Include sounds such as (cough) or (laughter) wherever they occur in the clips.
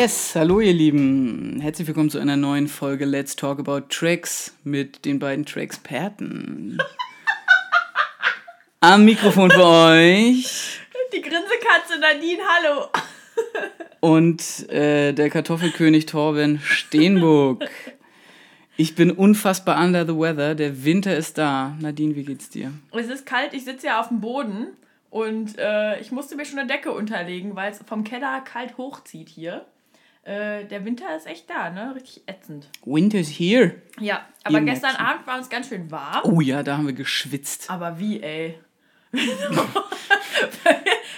Yes, hallo ihr Lieben. Herzlich willkommen zu einer neuen Folge Let's Talk About Tracks mit den beiden Tracksperten. Am Mikrofon für euch. Die Grinsekatze Nadine, hallo. Und äh, der Kartoffelkönig Torben Steenburg. Ich bin unfassbar under the weather. Der Winter ist da. Nadine, wie geht's dir? Es ist kalt, ich sitze ja auf dem Boden und äh, ich musste mir schon eine Decke unterlegen, weil es vom Keller kalt hochzieht hier. Äh, der Winter ist echt da, ne? Richtig ätzend. Winter's here. Ja, aber Ihr gestern. Abend war es ganz schön warm. Oh ja, da haben wir geschwitzt. Aber wie, ey? (laughs)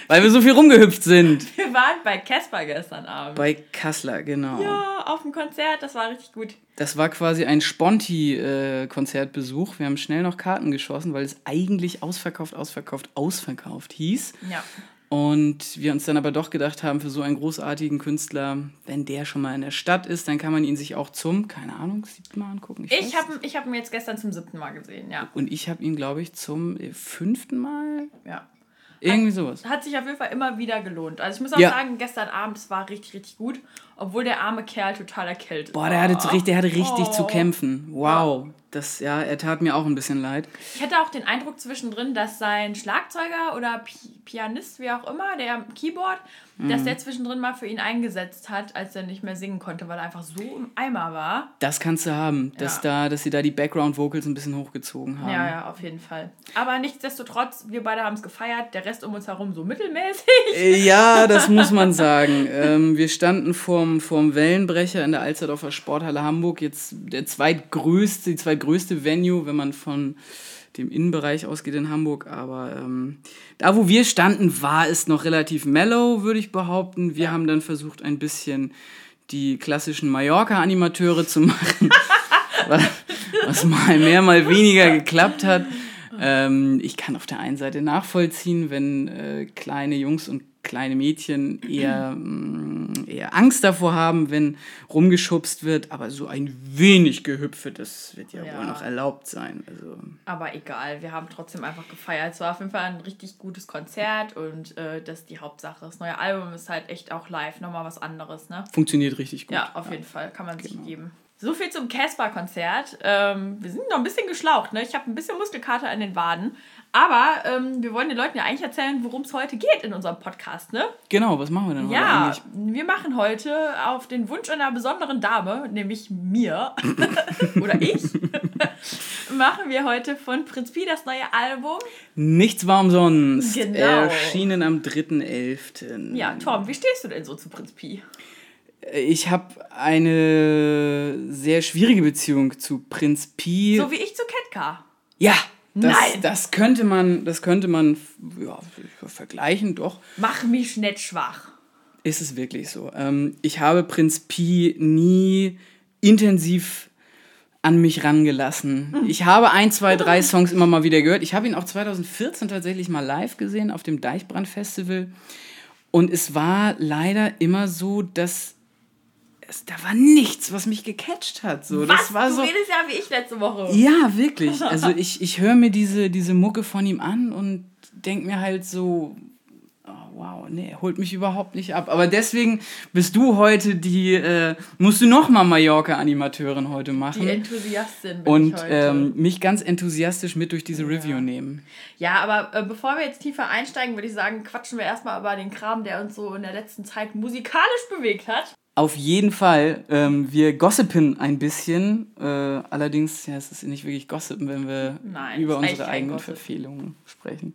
Weil wir so viel rumgehüpft sind. (laughs) Wir waren bei Casper gestern Abend. Bei Kassler, genau. ja, auf dem Konzert, das war richtig gut. Das war quasi ein Sponti-Konzertbesuch. wir haben schnell noch Karten geschossen, weil es eigentlich ausverkauft, ausverkauft, ausverkauft hieß. Ja. Und wir uns dann aber doch gedacht haben, für so einen großartigen Künstler, wenn der schon mal in der Stadt ist, dann kann man ihn sich auch zum, keine Ahnung, siebten Mal angucken. Ich weiß. habe ich hab ihn jetzt gestern zum siebten Mal gesehen, ja. Und ich habe ihn, glaube ich, zum äh, fünften Mal. ja. Irgendwie sowas. Hat sich auf jeden Fall immer wieder gelohnt. Also ich muss auch Ja. sagen, gestern Abend, es war richtig, richtig gut. Obwohl der arme Kerl total erkältet Boah, der hatte, zu- richtig- der hatte richtig Oh. zu kämpfen. Wow. Das, ja, er tat mir auch ein bisschen leid. Ich hatte auch den Eindruck zwischendrin, dass sein Schlagzeuger oder Pi Pianist, wie auch immer, der Keyboard, Mhm. dass der zwischendrin mal für ihn eingesetzt hat, als er nicht mehr singen konnte, weil er einfach so im Eimer war. Das kannst du haben, dass, Ja. da, dass sie da die Background-Vocals ein bisschen hochgezogen haben. Ja, ja, auf jeden Fall. Aber nichtsdestotrotz, wir beide haben es gefeiert, der Rest um uns herum so mittelmäßig. Äh, Ja, das muss man sagen. Ähm, wir standen vorm, vorm Wellenbrecher in der Alsterdorfer Sporthalle Hamburg. Jetzt der zweitgrößte, die zweitgrößte Venue, wenn man von dem Innenbereich ausgeht in Hamburg. Aber ähm, da, wo wir standen, war es noch relativ mellow, würde ich behaupten. Wir haben dann versucht, ein bisschen die klassischen Mallorca-Animateure zu machen. (laughs) was, mal mehr, mal weniger geklappt hat. Ähm, ich kann auf der einen Seite nachvollziehen, wenn äh, kleine Jungs und kleine Mädchen eher, mm, eher Angst davor haben, wenn rumgeschubst wird, aber so ein wenig Gehüpfe, das wird ja, Ja. wohl noch erlaubt sein. Also, Aber egal, wir haben trotzdem einfach gefeiert. Es war auf jeden Fall ein richtig gutes Konzert und äh, das ist die Hauptsache. Das neue Album ist halt echt auch live nochmal was anderes, ne? funktioniert richtig gut. Ja, auf jeden Fall, kann man sich geben. So viel zum Casper-Konzert. Ähm, wir sind noch ein bisschen geschlaucht, ne? Ich habe ein bisschen Muskelkater an den Waden. Aber ähm, wir wollen den Leuten ja eigentlich erzählen, worum es heute geht in unserem Podcast, ne? Genau, was machen wir denn heute Ja, eigentlich? wir machen heute auf den Wunsch einer besonderen Dame, nämlich mir (laughs) oder ich, (laughs) machen wir heute von Prinz Pi das neue Album. Nichts war umsonst. Genau. Erschienen am 3.11. Ja, Tom, wie stehst du denn so zu Prinz Pi? Ich habe eine sehr schwierige Beziehung zu Prinz Pi. So wie ich zu Ketka. Ja, das, Nein. das könnte man, das könnte man ja, vergleichen, doch. Mach mich nicht schwach. Ist es wirklich so. Ähm, ich habe Prinz Pi nie intensiv an mich rangelassen. Ich habe ein, zwei, drei Songs immer mal wieder gehört. Ich habe ihn auch 2014 tatsächlich mal live gesehen auf dem Deichbrand Festival. Und es war leider immer so, dass es, da war nichts, was mich gecatcht hat. So, Was? das war du so. redest ja wie ich letzte Woche. Ja, wirklich. (laughs) Also ich, ich höre mir diese, diese Mucke von ihm an und denke mir halt so, oh, wow, nee, holt mich überhaupt nicht ab. Aber deswegen bist du heute die, äh, musst du nochmal Mallorca-Animateurin heute Die machen. Enthusiastin bin Und ich heute. ähm, mich ganz enthusiastisch mit durch diese Review nehmen. Ja, aber äh, bevor wir jetzt tiefer einsteigen, würde ich sagen, quatschen wir erstmal über den Kram, der uns so in der letzten Zeit musikalisch bewegt hat. Auf jeden Fall, ähm, wir gossipen ein bisschen. Äh, allerdings, ja, es ist nicht wirklich gossipen, wenn wir Nein, über unsere eigenen Gossip. Verfehlungen sprechen.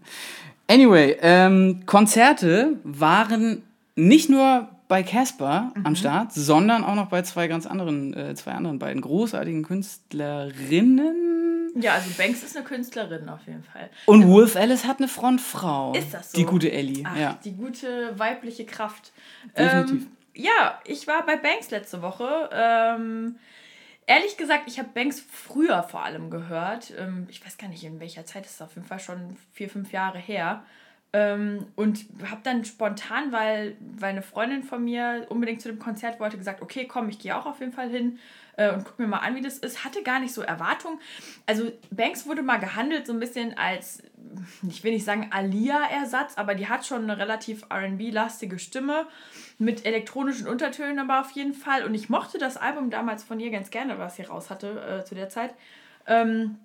Anyway, ähm, Konzerte waren nicht nur bei Casper Mhm. am Start, sondern auch noch bei zwei ganz anderen, äh, zwei anderen beiden großartigen Künstlerinnen. Ja, also Banks ist eine Künstlerin auf jeden Fall. Und Wolf Alice hat eine Frontfrau. Ist das so? Die gute Ellie, Ach, ja. die gute weibliche Kraft. Definitiv. Ähm, ja, ich war bei Banks letzte Woche. Ähm, ehrlich gesagt, ich habe Banks früher vor allem gehört. Ähm, ich weiß gar nicht, in welcher Zeit, das ist auf jeden Fall schon vier, fünf Jahre her. Ähm, und habe dann spontan, weil, weil eine Freundin von mir unbedingt zu dem Konzert wollte, gesagt, okay, komm, ich gehe auch auf jeden Fall hin äh, und guck mir mal an, wie das ist. Hatte gar nicht so Erwartungen. Also Banks wurde mal gehandelt so ein bisschen als ich will nicht sagen Alia-Ersatz, aber die hat schon eine relativ RB-lastige Stimme mit elektronischen Untertönen aber auf jeden Fall. Und ich mochte das Album damals von ihr ganz gerne, was sie raus hatte äh, zu der Zeit. Ähm,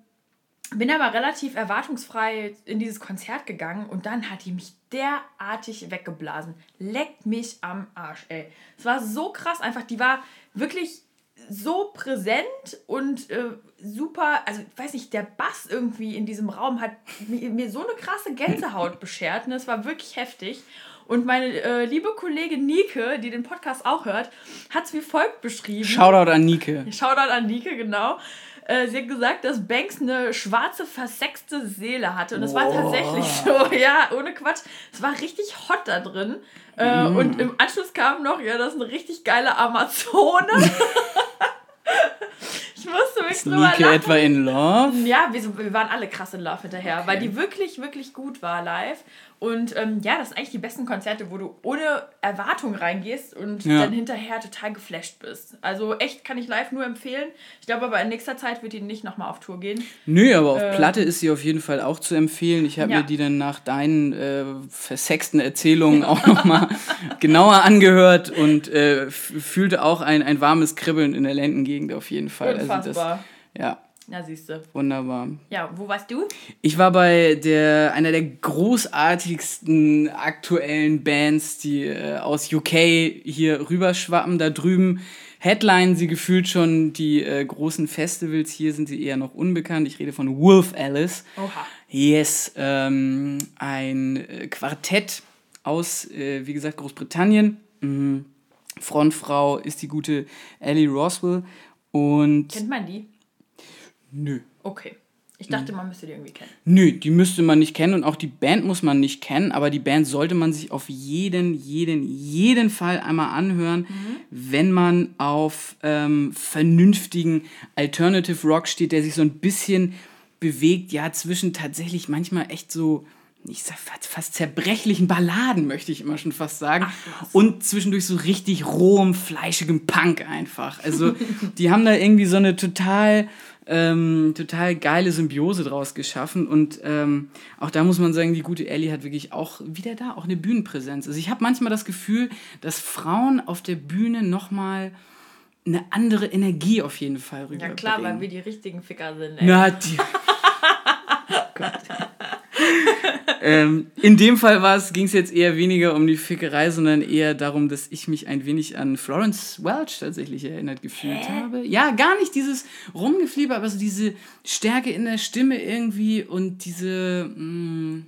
bin aber relativ erwartungsfrei in dieses Konzert gegangen und dann hat die mich derartig weggeblasen. Leckt mich am Arsch, ey. Es war so krass einfach. Die war wirklich so präsent und äh, super, also ich weiß nicht, der Bass irgendwie in diesem Raum hat mir, mir so eine krasse Gänsehaut beschert. Und es war wirklich heftig. Und meine äh, liebe Kollegin Nike, die den Podcast auch hört, hat es wie folgt beschrieben. Shoutout an Nike. Shoutout an Nike, genau. Äh, sie hat gesagt, dass Banks eine schwarze, versexte Seele hatte. Und das war tatsächlich (laughs) so, ja, ohne Quatsch. Es war richtig hot da drin. Äh, mm. Und im Anschluss kam noch, ja, das ist eine richtig geile Amazone. (laughs) ich musste mich drüber Nike lachen. etwa in Love? Ja, wir, wir waren alle krass in Love hinterher, okay. weil die wirklich, wirklich gut war live. Und ähm, ja, das sind eigentlich die besten Konzerte, wo du ohne Erwartung reingehst und ja. dann hinterher total geflasht bist. Also echt kann ich live nur empfehlen. Ich glaube aber in nächster Zeit wird die nicht nochmal auf Tour gehen. Nö, aber auf äh, Platte ist sie auf jeden Fall auch zu empfehlen. Ich habe ja. mir die dann nach deinen äh, versexten Erzählungen auch nochmal (laughs) genauer angehört und äh, fühlte auch ein, ein warmes Kribbeln in der Lendengegend auf jeden Fall. Unfassbar. Also das, ja, na, siehst du. Wunderbar. Ja, wo warst du? Ich war bei der, einer der großartigsten aktuellen Bands, die äh, aus UK hier rüberschwappen. Da drüben Headline sie gefühlt schon die äh, großen Festivals. Hier sind sie eher noch unbekannt. Ich rede von Wolf Alice. Oha. Yes, ähm, ein äh, Quartett aus, äh, wie gesagt, Großbritannien. Mhm. Frontfrau ist die gute Ellie Roswell. Und Kennt man die? Nö. Okay. Ich dachte, man müsste die irgendwie kennen. Nö, die müsste man nicht kennen und auch die Band muss man nicht kennen, aber die Band sollte man sich auf jeden, jeden, jeden Fall einmal anhören, mhm. wenn man auf ähm, vernünftigen Alternative Rock steht, der sich so ein bisschen bewegt, ja, zwischen tatsächlich manchmal echt so, ich sag fast, fast zerbrechlichen Balladen, möchte ich immer schon fast sagen. Ach, und zwischendurch so richtig rohem, fleischigem Punk einfach. Also, (laughs) die haben da irgendwie so eine total ähm, total geile Symbiose draus geschaffen. Und ähm, auch da muss man sagen, die gute Ellie hat wirklich auch wieder da auch eine Bühnenpräsenz. Also ich habe manchmal das Gefühl, dass Frauen auf der Bühne nochmal eine andere Energie auf jeden Fall rüberbringen. Ja klar, weil wir die richtigen Ficker sind. Ey. Na, die. (laughs) oh Gott ähm, in dem Fall ging es jetzt eher weniger um die Fickerei, sondern eher darum, dass ich mich ein wenig an Florence Welch tatsächlich erinnert gefühlt Hä? habe. Ja, gar nicht dieses Rumgeflieber, aber so diese Stärke in der Stimme irgendwie und diese mh, mm,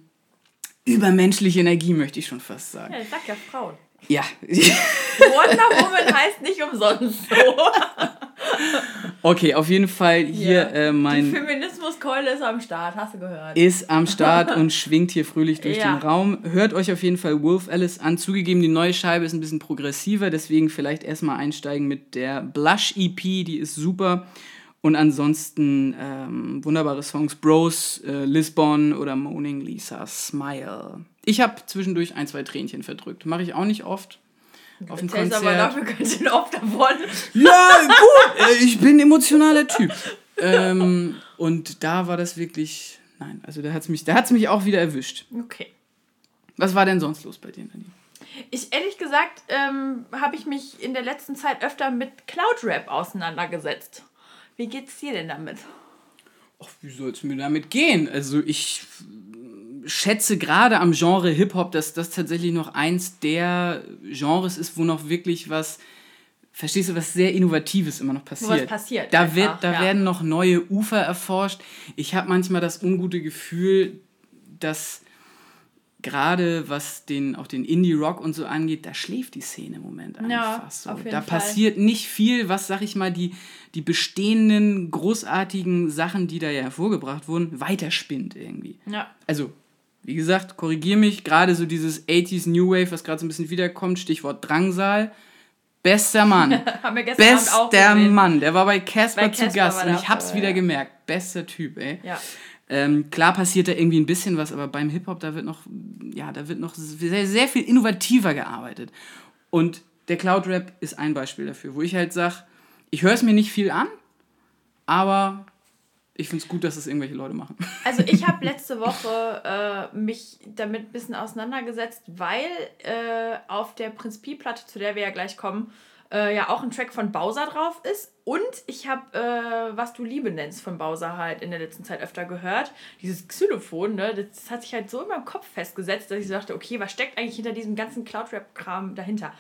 übermenschliche Energie, möchte ich schon fast sagen. Ja, ich sag ja Frauen. Ja. Wonder Woman heißt nicht umsonst so. Okay, auf jeden Fall hier ja. äh, mein. Die Feminismuskeule ist am Start, hast du gehört? Ist am Start (laughs) und schwingt hier fröhlich durch ja. den Raum. Hört euch auf jeden Fall Wolf Alice an. Zugegeben, die neue Scheibe ist ein bisschen progressiver, deswegen vielleicht erstmal einsteigen mit der Blush EP, die ist super. Und ansonsten ähm, wunderbare Songs, Bros, äh, Lisbon oder Moaning Lisa, Smile. Ich habe zwischendurch ein, zwei Tränchen verdrückt. Mache ich auch nicht oft. Auf dem Konzert. aber dafür ganz schön oft davon. Ja, gut. Äh, ich bin ein emotionaler Typ. ähm, und da war das wirklich. Nein, also da hat es mich, mich auch wieder erwischt. Okay. Was war denn sonst los bei dir, Nadine? Ich ehrlich gesagt ähm, habe ich mich in der letzten Zeit öfter mit Cloud Rap auseinandergesetzt. Wie geht's dir denn damit? Ach, wie soll es mir damit gehen? Also ich schätze gerade am Genre Hip-Hop, dass das tatsächlich noch eins der Genres ist, wo noch wirklich was, verstehst du, was sehr Innovatives immer noch passiert. was passiert. Da, einfach, wird, da ja. werden noch neue Ufer erforscht. Ich habe manchmal das ungute Gefühl, dass gerade was den, auch den Indie-Rock und so angeht, da schläft die Szene im Moment einfach ja, so. da Fall. passiert nicht viel, was, sag ich mal, die, die bestehenden großartigen Sachen, die da ja hervorgebracht wurden, weiterspinnt irgendwie. Ja. Also, wie gesagt, korrigiere mich, gerade so dieses 80s New Wave, was gerade so ein bisschen wiederkommt, Stichwort Drangsal. Bester Mann. (laughs) Haben wir gestern Bester auch Mann. Der war bei Casper zu Gast und ich hab's wieder ja. gemerkt. Bester Typ, ey. Ja. Ähm, klar passiert da irgendwie ein bisschen was, aber beim Hip-Hop, da wird noch, ja, da wird noch sehr, sehr viel innovativer gearbeitet. Und der Cloud Rap ist ein Beispiel dafür, wo ich halt sage, ich höre es mir nicht viel an, aber ich finde es gut, dass es irgendwelche Leute machen. (laughs) Also ich habe letzte Woche äh, mich damit ein bisschen auseinandergesetzt, weil äh, auf der Prinz Pi-Platte, zu der wir ja gleich kommen, äh, ja auch ein Track von Bowser drauf ist. Und ich habe, äh, was du Liebe nennst, von Bowser halt in der letzten Zeit öfter gehört. Dieses Xylophon, ne, das hat sich halt so in meinem Kopf festgesetzt, dass ich dachte, okay, was steckt eigentlich hinter diesem ganzen Cloud-Rap-Kram dahinter?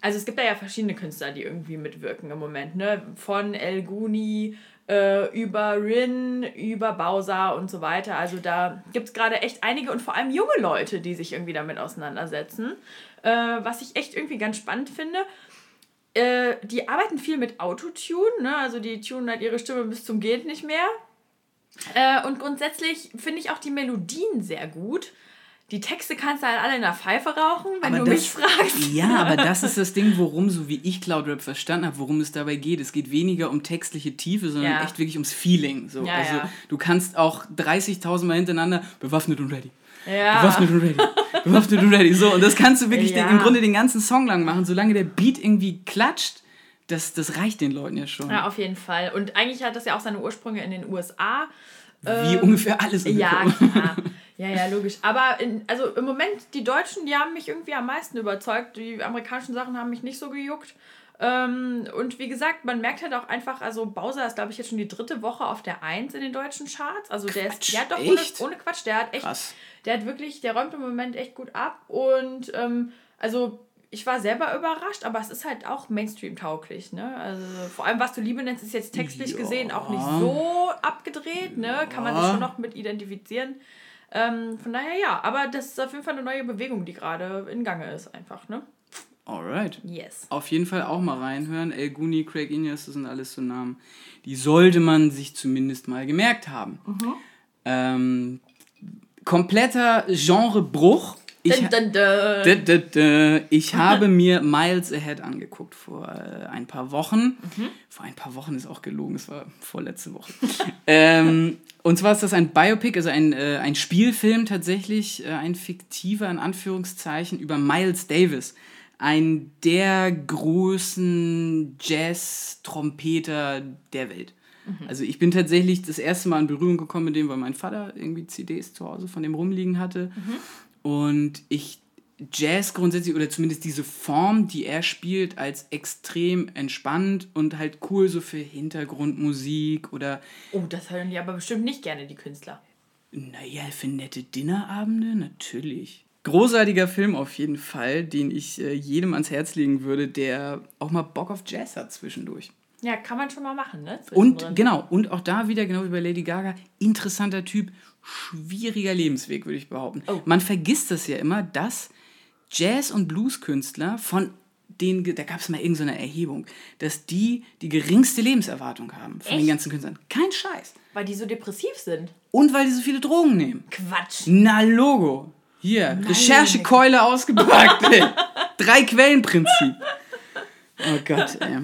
Also es gibt da ja verschiedene Künstler, die irgendwie mitwirken im Moment, ne? Von El Guni äh, über Rin, über Bowser und so weiter. Also da gibt es gerade echt einige und vor allem junge Leute, die sich irgendwie damit auseinandersetzen. Äh, was ich echt irgendwie ganz spannend finde. Äh, die arbeiten viel mit Autotune, ne? also die tunen halt ihre Stimme bis zum Geht nicht mehr. Äh, und grundsätzlich finde ich auch die Melodien sehr gut. Die Texte kannst du halt alle in der Pfeife rauchen, wenn aber du das, mich fragst. Ja, aber (laughs) das ist das Ding, worum, so wie ich Cloud Rap verstanden habe, worum es dabei geht. Es geht weniger um textliche Tiefe, sondern ja. echt wirklich ums Feeling. So. Ja, also ja. du kannst auch 30.000 Mal hintereinander bewaffnet und ready. Ja. Bewaffnet und ready. (laughs) Bewaffnet und ready. So, und das kannst du wirklich den, im Grunde den ganzen Song lang machen, solange der Beat irgendwie klatscht. Das, das reicht den Leuten ja schon. Ja, auf jeden Fall. Und eigentlich hat das ja auch seine Ursprünge in den USA. Wie ähm, ungefähr alles. Ja, klar. (laughs) Ja, ja, logisch. Aber in, also im Moment, die Deutschen, die haben mich irgendwie am meisten überzeugt. Die amerikanischen Sachen haben mich nicht so gejuckt. Ähm, und wie gesagt, man merkt halt auch einfach, also Bowser ist, glaube ich, jetzt schon die dritte Woche auf der 1 in den deutschen Charts. Also der Quatsch, ist, ja doch, ohne, ohne, Quatsch, der hat echt, Krass. der hat wirklich, der räumt im Moment echt gut ab. Und ähm, also ich war selber überrascht, aber es ist halt auch Mainstream-tauglich, ne? Also vor allem, was du Liebe nennst, ist jetzt textlich ja. gesehen auch nicht so abgedreht, ne? Kann man sich schon noch mit identifizieren. Ähm, von daher ja, aber das ist auf jeden Fall eine neue Bewegung, die gerade in Gange ist, einfach, ne? Alright. Yes. Auf jeden Fall auch mal reinhören. El Guni, Craig Ineas, das sind alles so Namen. Die sollte man sich zumindest mal gemerkt haben. Mhm. Ähm, kompletter Genrebruch. Ich, dun, dun, dun. ich (laughs) habe mir Miles Ahead angeguckt vor äh, ein paar Wochen. Mhm. Vor ein paar Wochen ist auch gelogen, es war vorletzte Woche. (laughs) ähm, und zwar ist das ein Biopic, also ein, äh, ein Spielfilm tatsächlich, äh, ein fiktiver in Anführungszeichen über Miles Davis. Ein der großen Jazz-Trompeter der Welt. Mhm. Also ich bin tatsächlich das erste Mal in Berührung gekommen mit dem, weil mein Vater irgendwie CDs zu Hause von dem rumliegen hatte. Mhm. Und ich Jazz grundsätzlich oder zumindest diese Form, die er spielt, als extrem entspannt und halt cool so für Hintergrundmusik oder. Oh, das hören die aber bestimmt nicht gerne, die Künstler. Naja, für nette Dinnerabende natürlich. Großartiger Film auf jeden Fall, den ich äh, jedem ans Herz legen würde, der auch mal Bock auf Jazz hat zwischendurch. Ja, kann man schon mal machen, ne? Und genau, und auch da wieder, genau wie bei Lady Gaga, interessanter Typ, schwieriger Lebensweg, würde ich behaupten. Oh. Man vergisst das ja immer, dass Jazz- und Blueskünstler von denen, da gab es mal irgendeine so Erhebung, dass die die geringste Lebenserwartung haben von Echt? den ganzen Künstlern. Kein Scheiß. Weil die so depressiv sind. Und weil die so viele Drogen nehmen. Quatsch. Na, Logo. Hier. Recherchekeule ausgepackt. (laughs) Drei Quellenprinzip. Oh Gott, ey.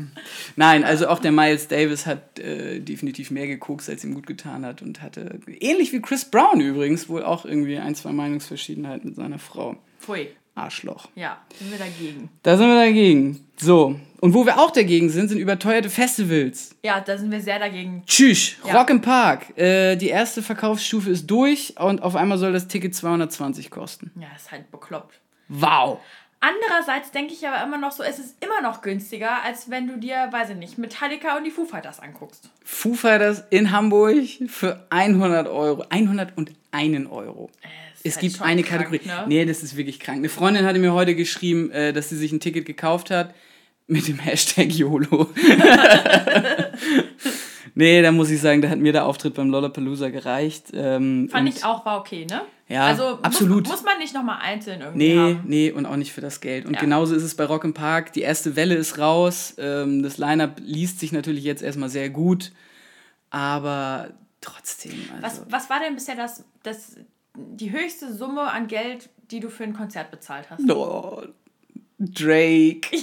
Nein, also auch der Miles Davis hat äh, definitiv mehr gekokst, als ihm gut getan hat und hatte, ähnlich wie Chris Brown übrigens, wohl auch irgendwie ein, zwei Meinungsverschiedenheiten mit seiner Frau. Pfui. Arschloch. Ja, sind wir dagegen. Da sind wir dagegen. So. Und wo wir auch dagegen sind, sind überteuerte Festivals. Ja, da sind wir sehr dagegen. Tschüss. Ja. Rock im Park. Äh, die erste Verkaufsstufe ist durch und auf einmal soll das Ticket 220 kosten. Ja, ist halt bekloppt. Wow. Andererseits denke ich aber immer noch so, es ist immer noch günstiger, als wenn du dir, weiß ich nicht, Metallica und die Foo Fighters anguckst. Foo Fighters in Hamburg für 100 Euro. 101 Euro. Es halt gibt eine krank, Kategorie. Ne? Nee, das ist wirklich krank. Eine Freundin hatte mir heute geschrieben, äh, dass sie sich ein Ticket gekauft hat mit dem (laughs) Hashtag YOLO. (laughs) nee, da muss ich sagen, da hat mir der Auftritt beim Lollapalooza gereicht. Ähm, Fand ich auch, war okay, ne? Ja, also absolut. Muss, muss man nicht nochmal einzeln irgendwie Nee, haben. nee, und auch nicht für das Geld. Und ja. genauso ist es bei Rock im Park. Die erste Welle ist raus. Ähm, das Line-Up liest sich natürlich jetzt erstmal sehr gut. Aber trotzdem. Also. Was, was war denn bisher das, das, die höchste Summe an Geld, die du für ein Konzert bezahlt hast? Oh, Drake. (laughs)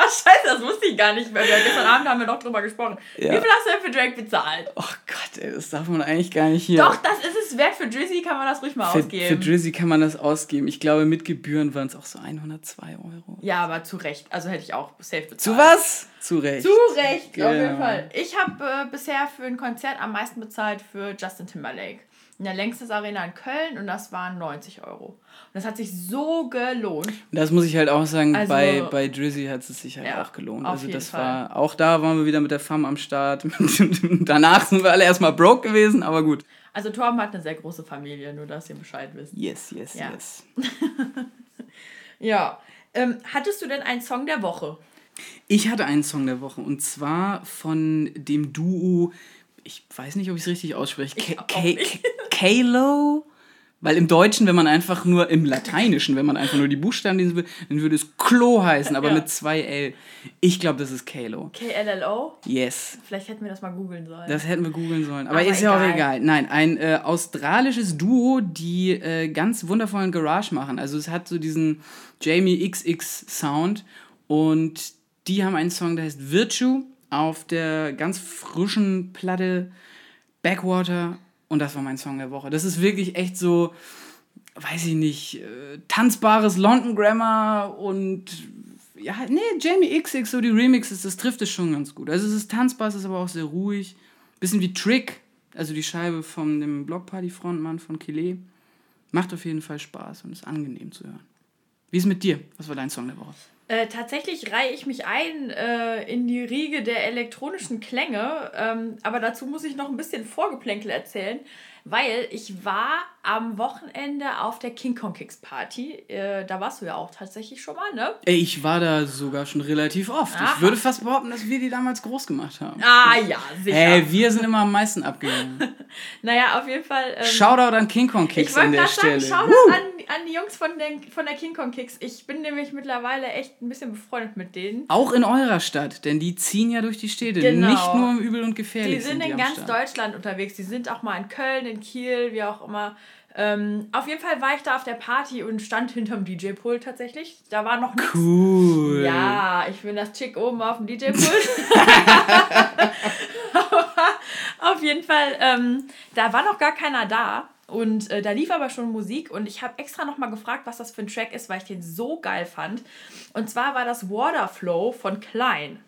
Ach scheiße, das wusste ich gar nicht mehr. Gestern Abend haben wir noch drüber gesprochen. Ja. Wie viel hast du denn für Drake bezahlt? Oh Gott, ey, das darf man eigentlich gar nicht hier. Doch, das ist es wert. Für Drizzy kann man das ruhig mal für, ausgeben. Für Drizzy kann man das ausgeben. Ich glaube, mit Gebühren waren es auch so 102 Euro. Ja, aber zu Recht. Also hätte ich auch safe bezahlt. Zu was? Zu Recht. Zu Recht, auf jeden Genau. Fall. Ich habe äh, bisher für ein Konzert am meisten bezahlt für Justin Timberlake. In der Längstes Arena in Köln und das waren 90 Euro. Und das hat sich so gelohnt. Das muss ich halt auch sagen, Also- bei, bei Drizzy hat es sich halt Ja, auch gelohnt. Also das Fall. war, auch da waren wir wieder mit der Fam am Start. (laughs) Danach sind wir alle erstmal broke gewesen, aber gut. Also Torben hat eine sehr große Familie, nur dass ihr Bescheid wisst. Yes, yes, Ja. yes. (laughs) Ja. Ähm, hattest du denn einen Song der Woche? Ich hatte einen Song der Woche und zwar von dem Duo, ich weiß nicht, ob ich es richtig ausspreche, Kalo? Weil im Deutschen, wenn man einfach nur, im Lateinischen, wenn man einfach nur die Buchstaben lesen will, dann würde es Klo heißen, aber Ja. mit zwei L. Ich glaube, das ist Kalo. KLLO? Yes. Vielleicht hätten wir das mal googeln sollen. Das hätten wir googeln sollen. Aber, Aber ist ja auch egal. egal. Nein, ein äh, australisches Duo, die äh, ganz wundervollen Garage machen. Also es hat so diesen Jamie XX Sound und die haben einen Song, der heißt Virtue auf der ganz frischen Platte Backwater und das war mein Song der Woche. Das ist wirklich echt so, weiß ich nicht, äh, tanzbares London Grammar und ja, nee, Jamie XX, so die Remixes, das trifft es schon ganz gut. Also es ist tanzbar, es ist aber auch sehr ruhig. Bisschen wie Trick, also die Scheibe von dem Blockparty-Frontmann von Kile. Macht auf jeden Fall Spaß und ist angenehm zu hören. Wie ist mit dir? Was war dein Song der Woche? Äh, tatsächlich reihe ich mich ein äh, in die Riege der elektronischen Klänge, ähm, aber dazu muss ich noch ein bisschen Vorgeplänkel erzählen, weil ich war am Wochenende auf der King Kong Kicks Party. Äh, da warst du ja auch tatsächlich schon mal, ne? Ey, ich war da sogar schon relativ oft. Aha. Ich würde fast behaupten, dass wir die damals groß gemacht haben. Ah ja, sicher. Ey, wir sind immer am meisten abgegangen. (laughs) naja, auf jeden Fall. Ähm, Shoutout an King Kong Kicks an der gerade sagen, Stelle. schau an, an die Jungs von der, von der King Kong Kicks. Ich bin nämlich mittlerweile echt ein bisschen befreundet mit denen. Auch in eurer Stadt, denn die ziehen ja durch die Städte. Genau. Nicht nur im Übel und Gefährlich. Die sind in am ganz Start. Deutschland unterwegs. Die sind auch mal in Köln, in Kiel, wie auch immer. Ähm, auf jeden Fall war ich da auf der Party und stand hinterm DJ-Pult tatsächlich. Da war noch nichts. Cool. Ja, ich bin das Chick oben auf dem DJ-Pult. (laughs) (laughs) Auf jeden Fall, ähm, da war noch gar keiner da. Und äh, da lief aber schon Musik und ich habe extra nochmal gefragt, was das für ein Track ist, weil ich den so geil fand. Und zwar war das Waterflow von Klein.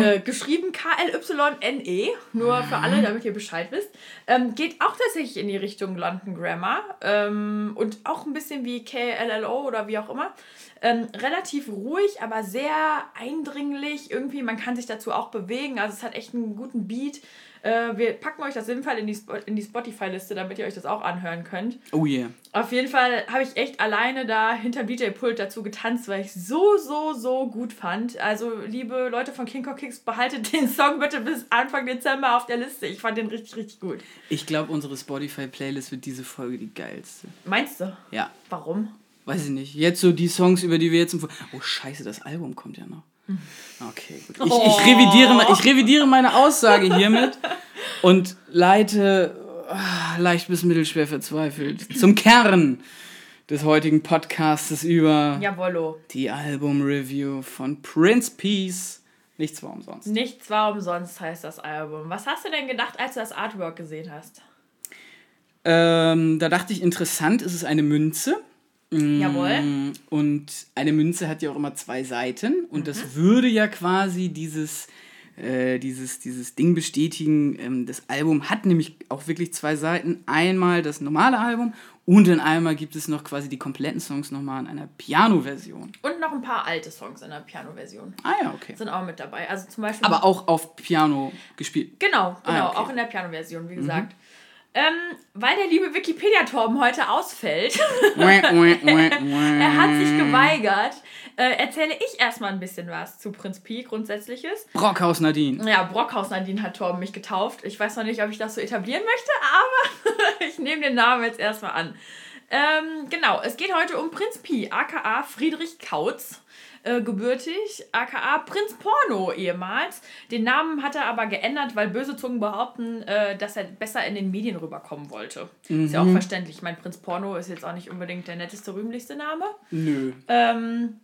Äh, geschrieben K-L-Y-N-E, nur für alle, damit ihr Bescheid wisst. Ähm, geht auch tatsächlich in die Richtung London Grammar ähm, und auch ein bisschen wie K-L-L-O oder wie auch immer. Ähm, relativ ruhig, aber sehr eindringlich. Irgendwie, man kann sich dazu auch bewegen. Also es hat echt einen guten Beat. Äh, wir packen euch das auf jeden Fall in die, Spo- in die Spotify-Liste, damit ihr euch das auch anhören könnt. Oh yeah. Auf jeden Fall habe ich echt alleine da hinterm DJ-Pult dazu getanzt, weil ich so, so, so gut fand. Also, liebe Leute von King Kong Kicks, behaltet (laughs) den Song bitte bis Anfang Dezember auf der Liste. Ich fand den richtig, richtig gut. Ich glaube, unsere Spotify-Playlist wird diese Folge die geilste. Meinst du? Ja. Warum? Weiß ich nicht. Jetzt so die Songs, über die wir jetzt im. Vor- Oh, scheiße, das Album kommt ja noch. Okay, gut. Ich, Oh. ich, revidiere, ich revidiere meine Aussage hiermit und leite ah, leicht bis mittelschwer verzweifelt zum Kern des heutigen Podcastes über Jawollo. die Album-Review von Prince Peace. Nichts war umsonst. Nichts war umsonst, heißt das Album. Was hast du denn gedacht, als du das Artwork gesehen hast? Ähm, da dachte ich, interessant, ist es eine Münze. Mm, Jawohl. Und eine Münze hat ja auch immer zwei Seiten. Und das würde ja quasi dieses, äh, dieses, dieses Ding bestätigen. Ähm, das Album hat nämlich auch wirklich zwei Seiten. Einmal das normale Album und dann einmal gibt es noch quasi die kompletten Songs nochmal in einer Piano-Version. Und noch ein paar alte Songs in der Piano-Version Ah ja, okay. sind auch mit dabei. Also zum Beispiel. Aber auch auf Piano gespielt. Genau, genau, Ah, okay. auch in der Piano-Version, wie gesagt. Ähm, weil der liebe Wikipedia-Torben heute ausfällt, (laughs) (laughs) er hat sich geweigert, äh, erzähle ich erstmal ein bisschen was zu Prinz Pi, Grundsätzliches. Brockhaus Nadine. Ja, Brockhaus Nadine hat Torben mich getauft. Ich weiß noch nicht, ob ich das so etablieren möchte, aber (laughs) ich nehme den Namen jetzt erstmal an. Ähm, genau, es geht heute um Prinz Pi, aka Friedrich Kautz. Äh, gebürtig, aka Prinz Porno ehemals. Den Namen hat er aber geändert, weil böse Zungen behaupten, äh, dass er besser in den Medien rüberkommen wollte. Ist ja auch verständlich. Ich meine, Prinz Porno ist jetzt auch nicht unbedingt der netteste, rühmlichste Name. Nö. Ähm,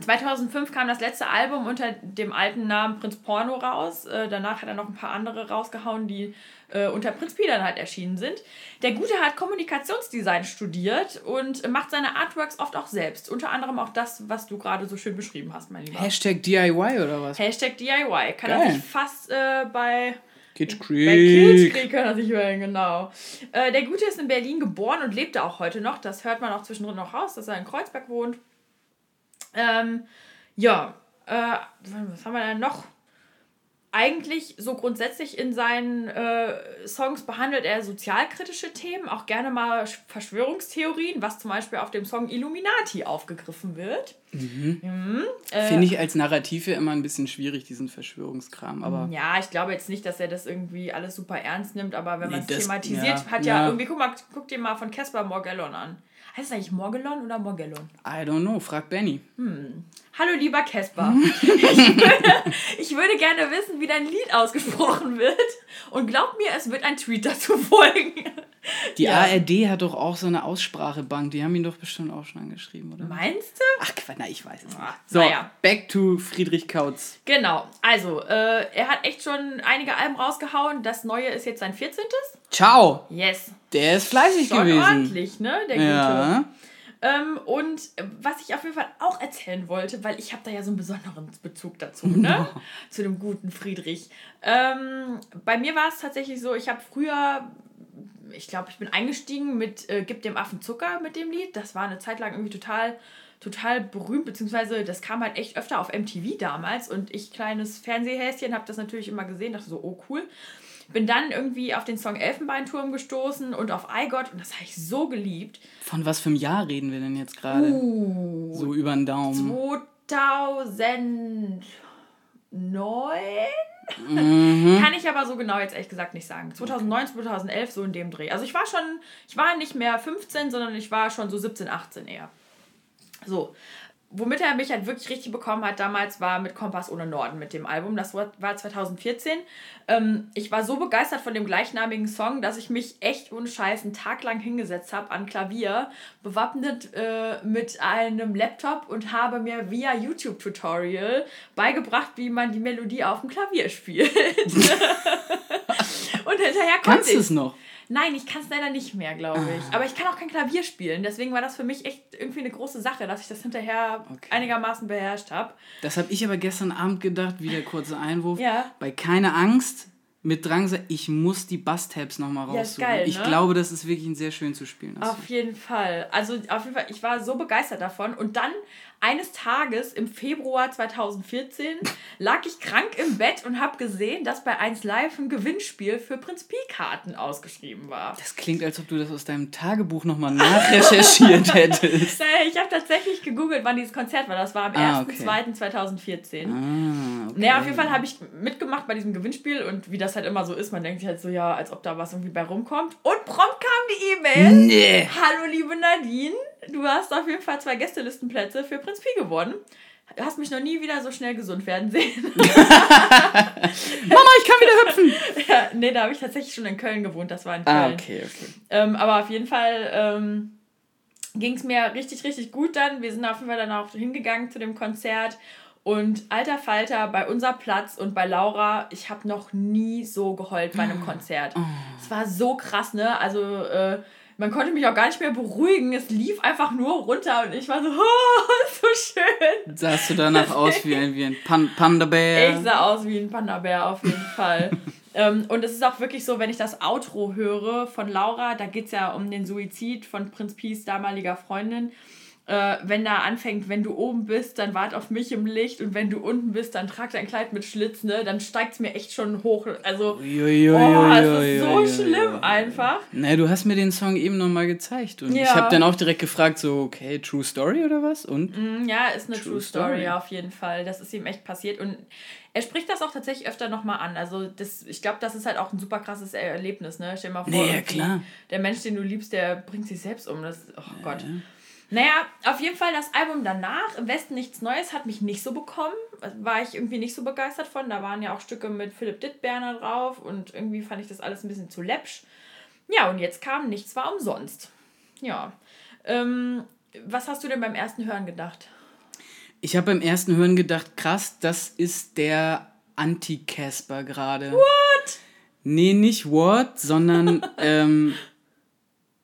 2005 kam das letzte Album unter dem alten Namen Prinz Porno raus. Äh, danach hat er noch ein paar andere rausgehauen, die äh, unter Prinz Pi dann halt erschienen sind. Der Gute hat Kommunikationsdesign studiert und macht seine Artworks oft auch selbst. Unter anderem auch das, was du gerade so schön beschrieben hast, mein Lieber. Hashtag DIY oder was? Hashtag DIY. Kann Geil. er sich fast äh, bei Kitsch Creek. Bei Kitsch Creek kann er sich hören, genau. Äh, der Gute ist in Berlin geboren und lebt auch heute noch. Das hört man auch zwischendrin noch raus, dass er in Kreuzberg wohnt. Ähm, ja, äh, was haben wir denn noch? Eigentlich so grundsätzlich in seinen äh, Songs behandelt er sozialkritische Themen, auch gerne mal Verschwörungstheorien, was zum Beispiel auf dem Song Illuminati aufgegriffen wird. Mhm. Mhm. Äh, Finde ich als Narrativ ja immer ein bisschen schwierig, diesen Verschwörungskram. Aber ja, ich glaube jetzt nicht, dass er das irgendwie alles super ernst nimmt, aber wenn man es thematisiert, ja, hat ja, ja, irgendwie, guck mal, guck dir mal von Caspar Morgellon an. Heißt es eigentlich Morgellon oder Morgellon? I don't know, frag Benny. Hm. Hallo lieber Casper. (laughs) ich, würde, (laughs) ich würde gerne wissen, wie dein Lied ausgesprochen wird. Und glaub mir, es wird ein Tweet dazu folgen. Die ja. ARD hat doch auch so eine Aussprachebank. Die haben ihn doch bestimmt auch schon angeschrieben, oder? Meinst du? Ach, na, ich weiß es nicht. Ah, so, naja. back to Friedrich Kautz. Genau. Also, äh, er hat echt schon einige Alben rausgehauen. Das neue ist jetzt sein 14. Ciao. Yes. Der ist fleißig schon gewesen. ordentlich, ne? Der ja. Gute. Ähm, und was ich auf jeden Fall auch erzählen wollte, weil ich habe da ja so einen besonderen Bezug dazu, (laughs) ne? Zu dem guten Friedrich. Ähm, bei mir war es tatsächlich so, ich habe früher, ich glaube, ich bin eingestiegen mit äh, Gib dem Affen Zucker mit dem Lied. Das war eine Zeit lang irgendwie total total berühmt, beziehungsweise das kam halt echt öfter auf MTV damals und ich, kleines Fernsehhäschen, habe das natürlich immer gesehen, dachte so, oh cool. Bin dann irgendwie auf den Song Elfenbeinturm gestoßen und auf iGott und das habe ich so geliebt. Von was für einem Jahr reden wir denn jetzt gerade? Uh, so über den Daumen. 2009? Mhm. Kann ich aber so genau jetzt ehrlich gesagt nicht sagen. 2009, 2011, so in dem Dreh. Also ich war schon, ich war nicht mehr 15, sondern ich war schon so 17, 18 eher. So, womit er mich halt wirklich richtig bekommen hat damals, war mit Kompass ohne Norden mit dem Album. Das war 2014. Ähm, ich war so begeistert von dem gleichnamigen Song, dass ich mich echt ohne Scheiß einen Tag lang hingesetzt habe an Klavier, bewappnet äh, mit einem Laptop und habe mir via YouTube-Tutorial beigebracht, wie man die Melodie auf dem Klavier spielt. (laughs) und hinterher konnte Kannst ich. es noch? Nein, ich kann es leider nicht mehr, glaube ich. Ah. Aber ich kann auch kein Klavier spielen. Deswegen war das für mich echt irgendwie eine große Sache, dass ich das hinterher okay. einigermaßen beherrscht habe. Das habe ich aber gestern Abend gedacht, wieder kurzer Einwurf. ja. Bei Keine Angst mit Drangsal, ich muss die Bass-Tabs nochmal raussuchen. Ja, geil, ne? Ich glaube, das ist wirklich ein sehr schön zu spielen. Auf jeden Fall. Also auf jeden Fall, ich war so begeistert davon. Und dann eines Tages im Februar 2014 lag ich krank im Bett und habe gesehen, dass bei 1 Live ein Gewinnspiel für Prinz Pi-Karten ausgeschrieben war. Das klingt, als ob du das aus deinem Tagebuch nochmal nachrecherchiert (laughs) hättest. ich habe tatsächlich gegoogelt, wann dieses Konzert war. Das war am ah, 1.2.2014. Ah, okay. Naja, auf jeden Fall habe ich mitgemacht bei diesem Gewinnspiel und wie das halt immer so ist, man denkt sich halt so, ja, als ob da was irgendwie bei rumkommt. Und prompt kam die E-Mail. Nee. Hallo, liebe Nadine du hast auf jeden Fall zwei Gästelistenplätze für Prinz Pi gewonnen. Du hast mich noch nie wieder so schnell gesund werden sehen. (laughs) Mama, ich kann wieder hüpfen. Ja, nee, da habe ich tatsächlich schon in Köln gewohnt. Das war in ah, Köln. Ah, okay, okay. Ähm, aber auf jeden Fall ähm, ging es mir richtig, richtig gut dann. Wir sind auf jeden Fall dann auch hingegangen zu dem Konzert. Und alter Falter, bei unser Platz und bei Laura, ich habe noch nie so geheult bei einem Konzert. Oh. Es war so krass, ne? Also, äh, man konnte mich auch gar nicht mehr beruhigen. Es lief einfach nur runter und ich war so, (laughs) oh, so schön. Sahst du danach (laughs) aus wie ein, wie ein Pan Panda-Bär? Ich sah aus wie ein Panda-Bär auf jeden (laughs) Fall. ähm, und es ist auch wirklich so, wenn ich das Outro höre von Laura, da geht es ja um den Suizid von Prinz Pies damaliger Freundin äh, wenn da anfängt, wenn du oben bist, dann wart auf mich im Licht und wenn du unten bist, dann trag dein Kleid mit Schlitz, ne? Dann steigt es mir echt schon hoch. Also, Uiuiui, oh, es ist so schlimm einfach. Na, du hast mir den Song eben nochmal gezeigt und ja. ich habe dann auch direkt gefragt, so, okay, True Story oder was? Und? Mm, ja, ist eine True, True Story, Story auf jeden Fall. Das ist ihm echt passiert und er spricht das auch tatsächlich öfter nochmal an. Also das, ich glaube, das ist halt auch ein super krasses Erlebnis, ne? Stell dir mal vor, nee, ja, der Mensch, den du liebst, der bringt sich selbst um. Das, oh ja, Gott. Ja. Naja, auf jeden Fall das Album danach, Im Westen nichts Neues, hat mich nicht so bekommen. War ich irgendwie nicht so begeistert von. Da waren ja auch Stücke mit Philipp Dittberner drauf und irgendwie fand ich das alles ein bisschen zu läppsch. Ja, und jetzt kam Nichts war umsonst. Ja. Ähm, was hast du denn beim ersten Hören gedacht? Ich habe beim ersten Hören gedacht, krass, das ist der Anti-Casper gerade. What? Nee, nicht What, sondern (laughs) ähm,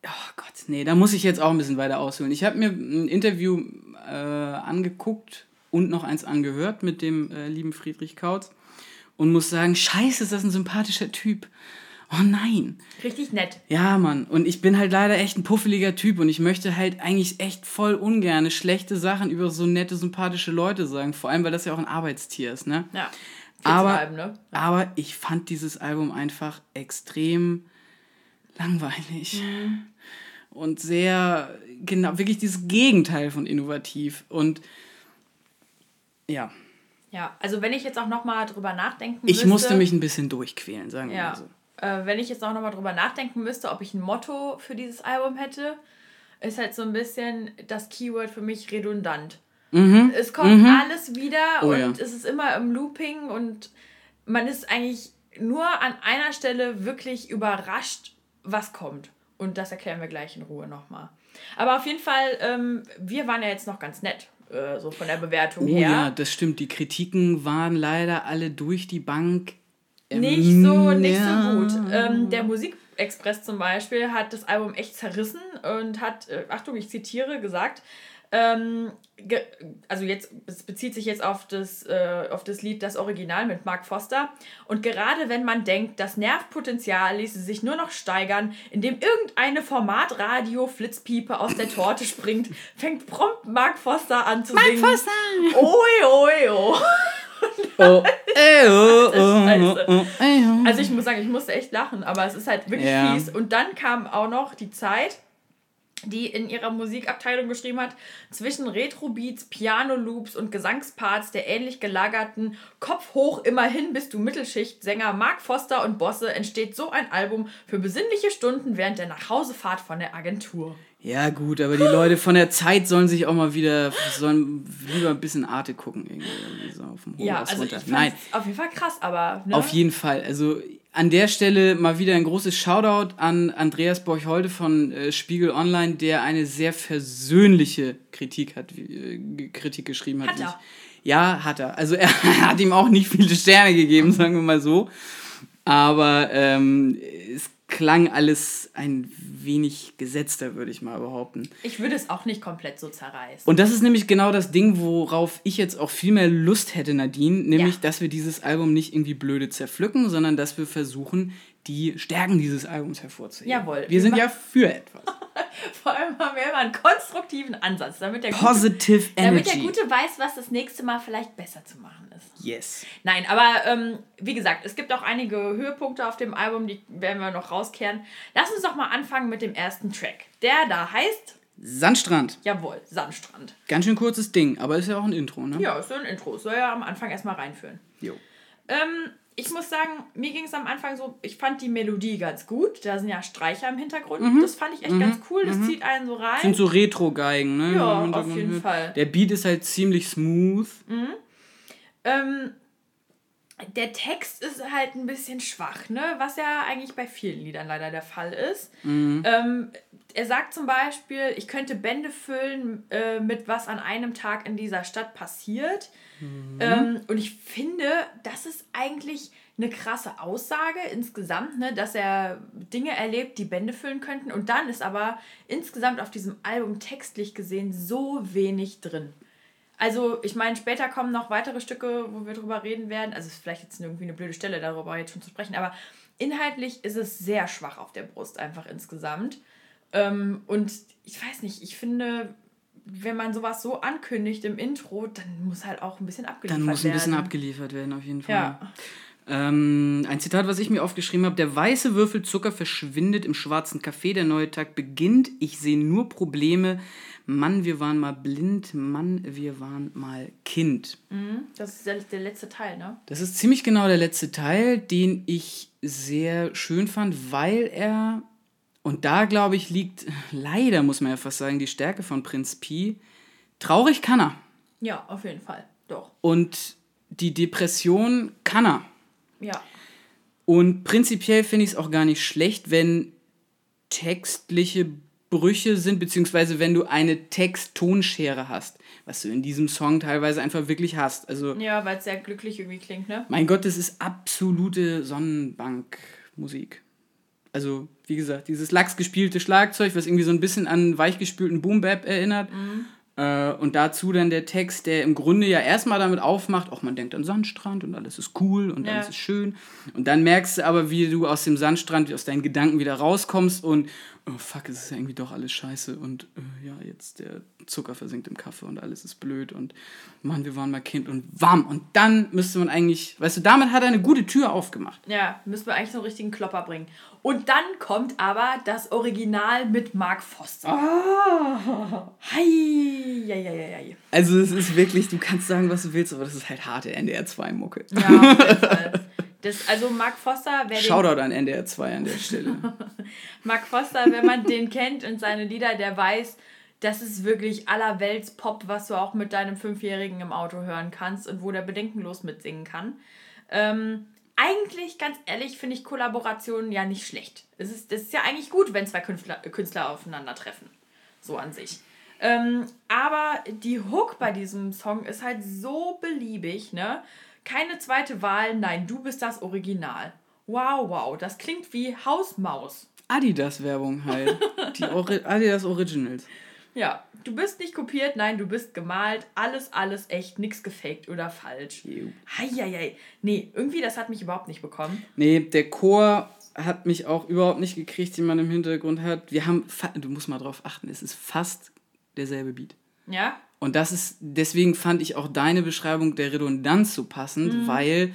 oh Gott, nee, da muss ich jetzt auch ein bisschen weiter ausholen. Ich habe mir ein Interview äh, angeguckt und noch eins angehört mit dem äh, lieben Friedrich Kautz und muss sagen, scheiße, ist das ein sympathischer Typ. Oh nein. Richtig nett. Ja, Mann. Und ich bin halt leider echt ein puffeliger Typ und ich möchte halt eigentlich echt voll ungerne schlechte Sachen über so nette, sympathische Leute sagen. Vor allem, weil das ja auch ein Arbeitstier ist, ne? Ja. Aber, Album, ne? aber ich fand dieses Album einfach extrem langweilig. Mhm. Und sehr, genau, wirklich dieses Gegenteil von innovativ. Und ja. Ja, also wenn ich jetzt auch nochmal drüber nachdenken Ich musste mich ein bisschen durchquälen, sagen wir ja. mal so äh, wenn ich jetzt auch nochmal drüber nachdenken müsste, ob ich ein Motto für dieses Album hätte, ist halt so ein bisschen das Keyword für mich redundant. Mhm. Es kommt mhm. alles wieder oh, und ja. es ist immer im Looping und man ist eigentlich nur an einer Stelle wirklich überrascht, was kommt. Und das erklären wir gleich in Ruhe nochmal. Aber auf jeden Fall, ähm, wir waren ja jetzt noch ganz nett, äh, so von der Bewertung oh, her. Ja, das stimmt. Die Kritiken waren leider alle durch die Bank nicht so, nicht so gut. Ähm, der Musikexpress zum Beispiel hat das Album echt zerrissen und hat, äh, Achtung, ich zitiere, gesagt, ähm, also jetzt, es bezieht sich jetzt auf das, äh, auf das Lied Das Original mit Mark Foster. Und gerade wenn man denkt, das Nervpotenzial ließe sich nur noch steigern, indem irgendeine Formatradio-Flitzpiepe aus der Torte springt, (laughs) fängt prompt Mark Foster an zu Mark singen. Mark Foster! Oi, oi, oi. (laughs) (laughs) Oh, ey, oh, oh, oh, oh, Also ich muss sagen, ich musste echt lachen, aber es ist halt wirklich ja. fies. Und dann kam auch noch die Zeit, die in ihrer Musikabteilung geschrieben hat, zwischen Retro-Beats, Piano-Loops und Gesangsparts der ähnlich gelagerten Kopf hoch immerhin bist du Mittelschicht-Sänger Mark Foster und Bosse entsteht so ein Album für besinnliche Stunden während der Nachhausefahrt von der Agentur. Ja, gut, aber die Leute von der Zeit sollen sich auch mal wieder, sollen lieber ein bisschen Arte gucken, irgendwie, so auf dem Hohen Ja, also runter. ich Nein. auf jeden Fall krass, aber. Ne? Auf jeden Fall. Also an der Stelle mal wieder ein großes Shoutout an Andreas Borchholde von äh, Spiegel Online, der eine sehr versöhnliche Kritik hat, äh, Kritik geschrieben hat. Hat er? Ja, hat er. Also (laughs) er hat ihm auch nicht viele Sterne gegeben, sagen wir mal so. Aber ähm, klang alles ein wenig gesetzter, würde ich mal behaupten. Ich würde es auch nicht komplett so zerreißen. Und das ist nämlich genau das Ding, worauf ich jetzt auch viel mehr Lust hätte, Nadine, nämlich, ja. dass wir dieses Album nicht irgendwie blöde zerpflücken, sondern dass wir versuchen, die Stärken dieses Albums hervorzuheben. Jawohl. Wir, wir sind ja für etwas. (laughs) Vor allem haben wir immer einen konstruktiven Ansatz, damit der, Positive gute, Energy. damit der Gute weiß, was das nächste Mal vielleicht besser zu machen ist. Yes. Nein, aber ähm, wie gesagt, es gibt auch einige Höhepunkte auf dem Album, die werden wir noch rauskehren. Lass uns doch mal anfangen mit dem ersten Track. Der da heißt Sandstrand. Jawohl, Sandstrand. Ganz schön kurzes Ding, aber ist ja auch ein Intro, ne? Ja, ist ja ein Intro. Soll ja am Anfang erstmal reinführen. Jo. Ähm, ich muss sagen, mir ging es am Anfang so, ich fand die Melodie ganz gut. Da sind ja Streicher im Hintergrund. Mhm. Das fand ich echt mhm. ganz cool. Das mhm. zieht einen so rein. Sind so Retro-Geigen, ne? Ja, auf jeden Fall. Der Beat ist halt ziemlich smooth. Mhm. Ähm, der Text ist halt ein bisschen schwach, ne? Was ja eigentlich bei vielen Liedern leider der Fall ist. Mhm. Ähm, er sagt zum Beispiel, ich könnte Bände füllen äh, mit was an einem Tag in dieser Stadt passiert. Mhm. Ähm, und ich finde, das ist eigentlich eine krasse Aussage insgesamt, ne, dass er Dinge erlebt, die Bände füllen könnten. Und dann ist aber insgesamt auf diesem Album textlich gesehen so wenig drin. Also, ich meine, später kommen noch weitere Stücke, wo wir drüber reden werden. Also, es ist vielleicht jetzt irgendwie eine blöde Stelle, darüber jetzt schon zu sprechen, aber inhaltlich ist es sehr schwach auf der Brust, einfach insgesamt. Ähm, und ich weiß nicht, ich finde, wenn man sowas so ankündigt im Intro, dann muss halt auch ein bisschen abgeliefert werden. Dann muss ein bisschen abgeliefert werden, auf jeden Fall. Ja. Ähm, ein Zitat, was ich mir aufgeschrieben habe: Der weiße Würfel Zucker verschwindet im schwarzen Kaffee, der neue Tag beginnt. Ich sehe nur Probleme. Mann, wir waren mal blind. Mann, wir waren mal Kind. Mhm, das ist der, der letzte Teil, ne? Das ist ziemlich genau der letzte Teil, den ich sehr schön fand, weil er und da, glaube ich, liegt leider, muss man ja fast sagen, die Stärke von Prinz Pi. Traurig kann er. Ja, auf jeden Fall. Doch. Und die Depression kann er. Ja. Und prinzipiell finde ich es auch gar nicht schlecht, wenn textliche Textbrüche sind, beziehungsweise wenn du eine Text-Tonschere hast, was du in diesem Song teilweise einfach wirklich hast. Also, ja, weil es sehr glücklich irgendwie klingt, ne? Mein Gott, das ist absolute Sonnenbankmusik. Also, wie gesagt, dieses lachsgespielte Schlagzeug, was irgendwie so ein bisschen an weichgespülten Boom-Bap erinnert. Mhm. Äh, und dazu dann der Text, der im Grunde ja erstmal damit aufmacht, auch man denkt an Sandstrand und alles ist cool und ja. alles ist schön. Und dann merkst du aber, wie du aus dem Sandstrand, aus deinen Gedanken wieder rauskommst und oh fuck, es ist ja irgendwie doch alles scheiße und äh, ja, jetzt der Zucker versinkt im Kaffee und alles ist blöd und Mann, wir waren mal Kind und warm. Und dann müsste man eigentlich, weißt du, damit hat er eine gute Tür aufgemacht. Ja, müssen wir eigentlich so einen richtigen Klopper bringen. Und dann kommt aber das Original mit Mark Foster. Oh. Hi, ja, ja, ja, ja. Also es ist wirklich, du kannst sagen, was du willst, aber das ist halt harte NDR 2 Mucke. Ja, auf jeden Fall. (laughs) Das, also Mark Foster, wer Shoutout an NDR 2 an der Stelle. (laughs) Mark Foster, wenn man den kennt und seine Lieder, der weiß, das ist wirklich allerwelts Pop, was du auch mit deinem Fünfjährigen im Auto hören kannst und wo der bedenkenlos mitsingen kann. Ähm, eigentlich, ganz ehrlich, finde ich Kollaborationen ja nicht schlecht. Es ist, es ist ja eigentlich gut, wenn zwei Künstler, Künstler aufeinandertreffen. So an sich. Ähm, aber die Hook bei diesem Song ist halt so beliebig, ne? Keine zweite Wahl, nein, du bist das Original. Wow, wow, das klingt wie Hausmaus. Adidas-Werbung halt. Die Ori Adidas Originals. Ja, du bist nicht kopiert, nein, du bist gemalt. Alles, alles echt, nichts gefaked oder falsch. Heieiei. Nee, irgendwie, das hat mich überhaupt nicht bekommen. Nee, der Chor hat mich auch überhaupt nicht gekriegt, den man im Hintergrund hat. Wir haben, du musst mal drauf achten, es ist fast derselbe Beat. Ja? Und das ist, deswegen fand ich auch deine Beschreibung der Redundanz so passend, mhm. weil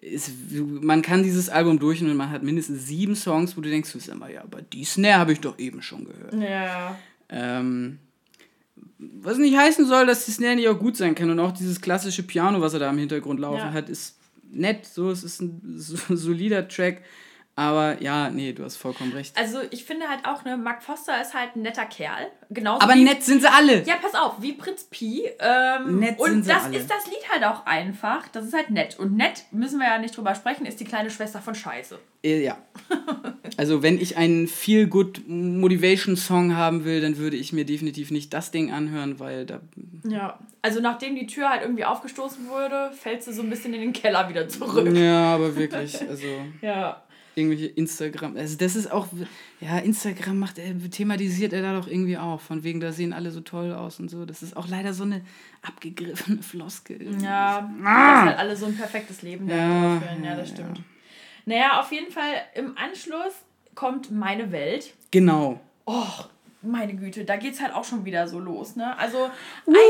es, man kann dieses Album durch und man hat mindestens sieben Songs, wo du denkst, du mal, ja, aber die Snare habe ich doch eben schon gehört. Ja. Ähm, was nicht heißen soll, dass die Snare nicht auch gut sein kann. Und auch dieses klassische Piano, was er da im Hintergrund laufen ja. hat, ist nett. So, es ist ein solider Track. Aber ja, nee, du hast vollkommen recht. Also ich finde halt auch, ne, Mark Foster ist halt ein netter Kerl. Genauso Aber wie, nett sind sie alle. Ja, pass auf, wie Prinz Pi. Ähm, nett und sind sie das alle. ist das Lied halt auch einfach. Das ist halt nett. Und nett, müssen wir ja nicht drüber sprechen, ist die kleine Schwester von Scheiße. Äh, ja. also wenn ich einen Feel-Good-Motivation-Song haben will, dann würde ich mir definitiv nicht das Ding anhören, weil da... Ja, also nachdem die Tür halt irgendwie aufgestoßen wurde, fällt sie so ein bisschen in den Keller wieder zurück. Ja, aber wirklich, also... ja irgendwelche Instagram. Also das ist auch, ja, Instagram macht er, thematisiert er da doch irgendwie auch. Von wegen, da sehen alle so toll aus und so. Das ist auch leider so eine abgegriffene Floskel. Ja, ah! dass halt alle so ein perfektes Leben ja, führen. Ja, das stimmt. Ja. Naja, auf jeden Fall im Anschluss kommt meine Welt. Genau. Och, meine Güte, da geht's halt auch schon wieder so los, ne? Also eigentlich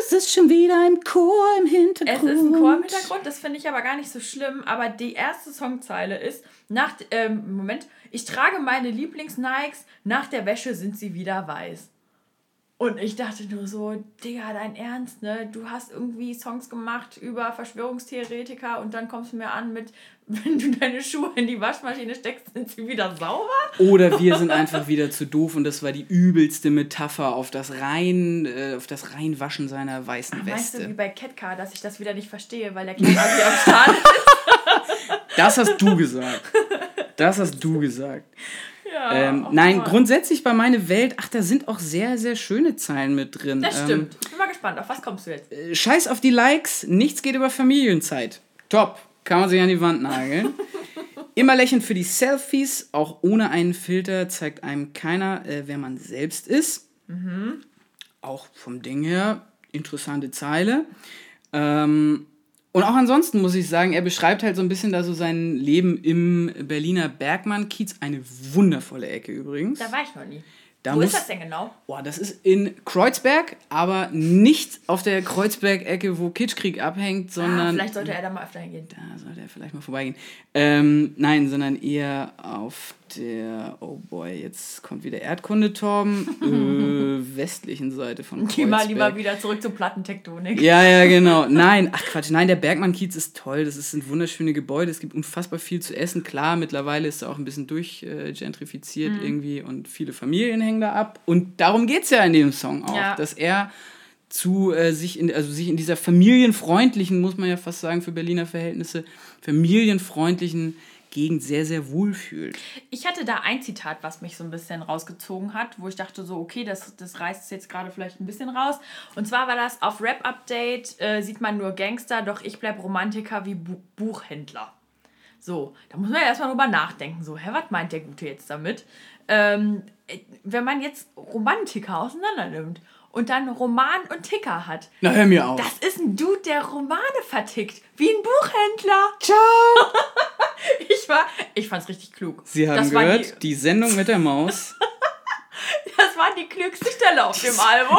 es ist schon wieder ein Chor im Hintergrund. Es ist ein Chor im Hintergrund, das finde ich aber gar nicht so schlimm, aber die erste Songzeile ist nach ähm, Moment, ich trage meine Lieblings-Nikes, nach der Wäsche sind sie wieder weiß. Und ich dachte nur so, Digga, dein Ernst, ne? Du hast irgendwie Songs gemacht über Verschwörungstheoretiker und dann kommst du mir an mit, wenn du deine Schuhe in die Waschmaschine steckst, sind sie wieder sauber? Oder wir sind einfach wieder zu doof und das war die übelste Metapher auf das rein, äh, auf das Reinwaschen seiner weißen Ach, Weste. Weißt du, wie bei Ketka, dass ich das wieder nicht verstehe, weil der Ketka wieder am Start ist? (laughs) Das hast du gesagt. Das hast du gesagt. Ja, ähm, nein, mal. grundsätzlich bei meine Welt, ach, da sind auch sehr, sehr schöne Zeilen mit drin. Das stimmt. Ähm, ich bin mal gespannt, auf was kommst du jetzt? Scheiß auf die Likes, nichts geht über Familienzeit. Top. Kann man sich an die Wand nageln. (laughs) Immer lächelnd für die Selfies, auch ohne einen Filter, zeigt einem keiner, äh, wer man selbst ist. Mhm. Auch vom Ding her, interessante Zeile. Ähm, und auch ansonsten muss ich sagen, er beschreibt halt so ein bisschen da so sein Leben im Berliner Bergmann-Kiez. Eine wundervolle Ecke übrigens. Da war ich noch nie. Da Wo muss, ist das denn genau? Boah, das ist in Kreuzberg, aber nicht auf der Kreuzberg-Ecke, wo Kitschkrieg abhängt, ah, sondern. Ah, vielleicht sollte er da mal öfter hingehen. Da sollte er vielleicht mal vorbeigehen. Ähm, nein, sondern eher auf der, oh boy, jetzt kommt wieder Erdkunde, Torben, (laughs) äh, westlichen Seite von Kreuzberg. Geh mal lieber wieder zurück zur Plattentektonik. Ja, ja, genau. (laughs) Nein, ach Quatsch, nein, der Bergmann-Kiez ist toll, das sind wunderschöne Gebäude, es gibt unfassbar viel zu essen. Klar, mittlerweile ist er auch ein bisschen durchgentrifiziert äh, mhm. irgendwie und viele Familien hängen da ab. Und darum geht es ja in dem Song auch, ja. dass er zu äh, sich in also sich in dieser familienfreundlichen muss man ja fast sagen für Berliner Verhältnisse familienfreundlichen Gegend sehr, sehr wohl fühlt. Ich hatte da ein Zitat, was mich so ein bisschen rausgezogen hat, wo ich dachte so, okay, das, das reißt jetzt gerade vielleicht ein bisschen raus. Und zwar war das, auf Rap-Update äh, sieht man nur Gangster, doch ich bleib Romantiker wie Bu Buchhändler. So, da muss man ja erstmal drüber nachdenken. So, hä, was meint der Gute jetzt damit? Ähm, äh, wenn man jetzt Romantiker auseinander nimmt und dann Roman und Ticker hat. Na, hör mir auf. Das ist ein Dude, der Romane vertickt. Wie ein Buchhändler. Ciao! (laughs) ich war, ich fand's richtig klug. Sie haben das gehört, die, die, Sendung mit der Maus, (laughs) das war die klügste Stelle auf dem Album.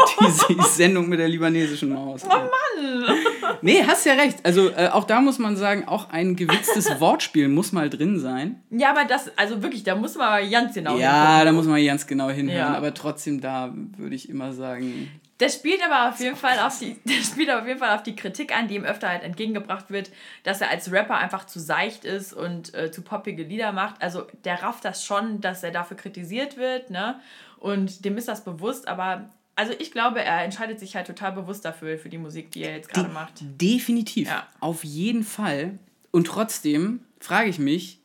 (laughs) die, Sendung mit der libanesischen Maus. Oh Mann! Nee, hast ja recht. Also äh, auch da muss man sagen, auch ein gewitztes (laughs) Wortspiel muss mal drin sein. Ja, aber das, also wirklich, da muss man ganz genau Ja, hingucken. da muss man ganz genau hinhören. Ja. Aber trotzdem, da würde ich immer sagen, Das spielt aber auf jeden Fall auf die, (laughs) das spielt aber auf jeden Fall auf die Kritik an, die ihm öfter halt entgegengebracht wird, dass er als Rapper einfach zu seicht ist und äh, zu poppige Lieder macht. Also der rafft das schon, dass er dafür kritisiert wird, ne? Und dem ist das bewusst, aber also ich glaube, er entscheidet sich halt total bewusst dafür, für die Musik, die er jetzt gerade macht. definitiv. Ja. Auf jeden Fall. Und trotzdem frage ich mich,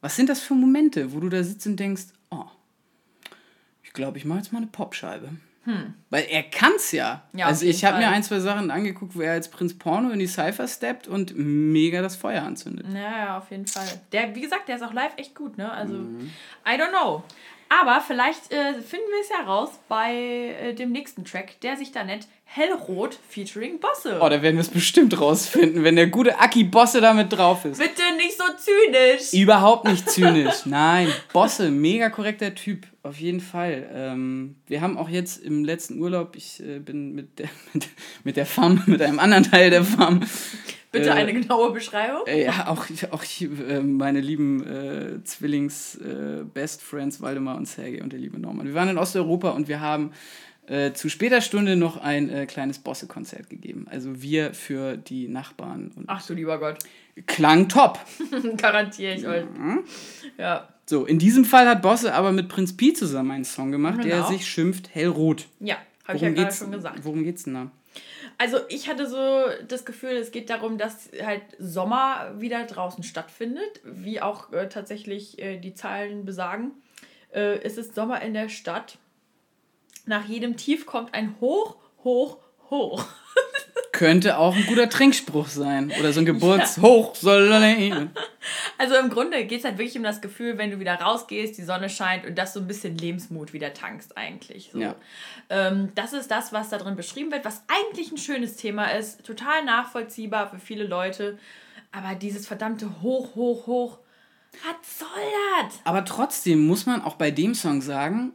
was sind das für Momente, wo du da sitzt und denkst, oh, ich glaube, ich mache jetzt mal eine Popscheibe. Weil er kann's ja. Hm. Ja, also ich habe mir ein, zwei Sachen angeguckt, wo er als Prinz Porno in die Cypher steppt und mega das Feuer anzündet. Ja, ja, auf jeden Fall. Der, wie gesagt, der ist auch live echt gut, ne? Also, Mhm. I don't know. Aber vielleicht äh, finden wir es ja raus bei äh, dem nächsten Track, der sich da nennt Hellrot featuring Bosse. Oh, da werden wir es bestimmt rausfinden, wenn der gute Aki Bosse damit drauf ist. Bitte nicht so zynisch. Überhaupt nicht (laughs) zynisch. Nein, Bosse, mega korrekter Typ, auf jeden Fall. Ähm, wir haben auch jetzt im letzten Urlaub, ich äh, bin mit der, (laughs) mit, mit der Farm, mit einem anderen Teil der Farm. Bitte äh, eine genaue Beschreibung. äh, Ja, auch, auch äh, meine lieben äh, Zwillings-Best Friends Waldemar und Sergei und der liebe Norman. Wir waren in Osteuropa und wir haben äh, zu später Stunde noch ein äh, kleines Bosse-Konzert gegeben. Also wir für die Nachbarn. Und Ach du lieber Gott. klang top. (laughs) Garantiere ich euch. Mhm. Ja. So, in diesem Fall hat Bosse aber mit Prinz Pi zusammen einen Song gemacht, der Genau. sich schimpft Hellrot. Ja, habe ich ja gerade schon gesagt. worum geht's denn da? Also ich hatte so das Gefühl, es geht darum, dass halt Sommer wieder draußen stattfindet, wie auch äh, tatsächlich äh, die Zahlen besagen. Äh, es ist Sommer in der Stadt. Nach jedem Tief kommt ein Hoch, Hoch, Hoch. Könnte auch ein guter Trinkspruch sein. Oder so ein Geburtshoch soll. (laughs) Also im Grunde geht es halt wirklich um das Gefühl, wenn du wieder rausgehst, die Sonne scheint und dass du ein bisschen Lebensmut wieder tankst eigentlich. So. Ja. Ähm, das ist das, was da drin beschrieben wird, was eigentlich ein schönes Thema ist, total nachvollziehbar für viele Leute. Aber dieses verdammte Hoch, Hoch, Hoch, was soll das? Aber trotzdem muss man auch bei dem Song sagen,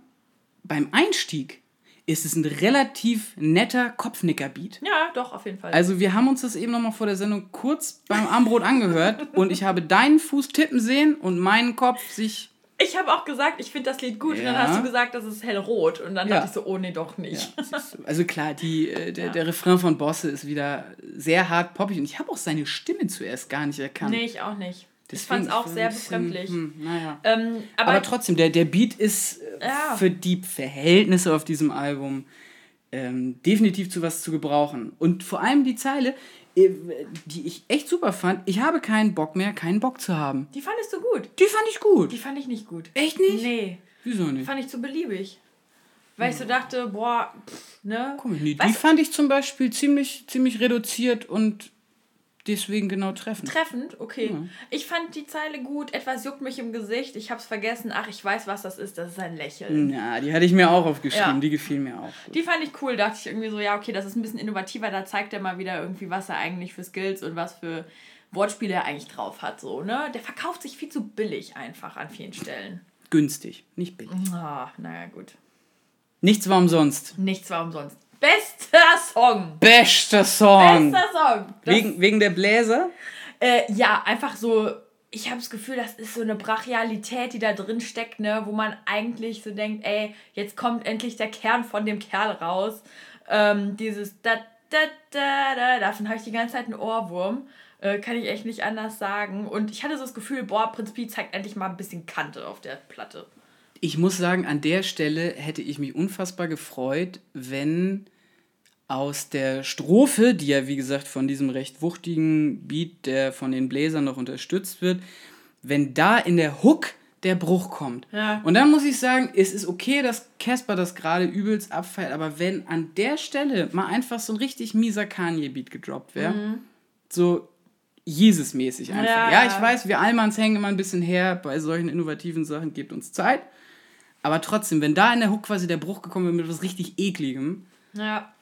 beim Einstieg ist es ein relativ netter Kopfnicker-Beat. Ja, doch, auf jeden Fall. Also wir haben uns das eben nochmal vor der Sendung kurz beim Armbrot angehört (laughs) und ich habe deinen Fuß tippen sehen und meinen Kopf sich... ich habe auch gesagt, ich finde das Lied gut. Und dann Ja. hast du gesagt, das ist hellrot. Und dann Ja. dachte ich so, oh nee, doch nicht. Ja, also klar, die, äh, der, der Refrain von Bosse ist wieder sehr hart poppig und ich habe auch seine Stimme zuerst gar nicht erkannt. Nee, ich auch nicht. ich Deswegen fand es auch sehr befremdlich. Hm, naja. Ähm, aber, Aber, trotzdem, der, der Beat ist Ja. für die Verhältnisse auf diesem Album ähm, definitiv zu was zu gebrauchen. Und vor allem die Zeile, äh, die ich echt super fand, ich habe keinen Bock mehr, keinen Bock zu haben. die fandest du gut. Die fand ich gut. Die fand ich nicht gut. Echt nicht? Nee, Wieso nicht? fand ich zu beliebig. Weil ich so dachte, boah, pff, ne? Komisch, nee, die Weißt fand ich zum Beispiel ziemlich, ziemlich reduziert und deswegen genau treffend. Treffend, okay. Ich fand die Zeile gut. Etwas juckt mich im Gesicht. Ich hab's vergessen. Ach, ich weiß, was das ist. Das ist ein Lächeln. Ja, die hatte ich mir auch aufgeschrieben, Ja. die gefiel mir auch. Die fand ich cool. Dachte ich irgendwie so, ja, okay, das ist ein bisschen innovativer. Da zeigt er mal wieder irgendwie, was er eigentlich für Skills und was für Wortspiele er eigentlich drauf hat. So, ne? Der verkauft sich viel zu billig einfach an vielen Stellen. Günstig, nicht billig. Ah, naja, gut. Nichts war umsonst. Nichts war umsonst. Bester Song! Bester Song. Bester Song! Das Wegen, wegen der Bläser? Äh, ja, einfach so, ich habe das Gefühl, das ist so eine Brachialität, die da drin steckt, ne, wo man eigentlich so denkt, ey, jetzt kommt endlich der Kern von dem Kerl raus. Ähm, dieses da, da, da, da, davon habe ich die ganze Zeit einen Ohrwurm. Äh, kann ich echt nicht anders sagen. Und ich hatte so das Gefühl, boah, Prinz Pi zeigt endlich mal ein bisschen Kante auf der Platte. Ich muss sagen, an der Stelle hätte ich mich unfassbar gefreut, wenn aus der Strophe, die ja wie gesagt von diesem recht wuchtigen Beat, der von den Bläsern noch unterstützt wird, wenn da in der Hook der Bruch kommt. Ja. Und dann muss ich sagen, es ist okay, dass Casper das gerade übelst abfeiert, aber wenn an der Stelle mal einfach so ein richtig mieser Kanye-Beat gedroppt wäre, so Jesus-mäßig einfach. Ja, Mhm. Ja, ich weiß, wir Allmanns hängen immer ein bisschen her bei solchen innovativen Sachen, gebt uns Zeit. Aber trotzdem, wenn da in der Hook quasi der Bruch gekommen wäre mit was richtig ekligem, Ja.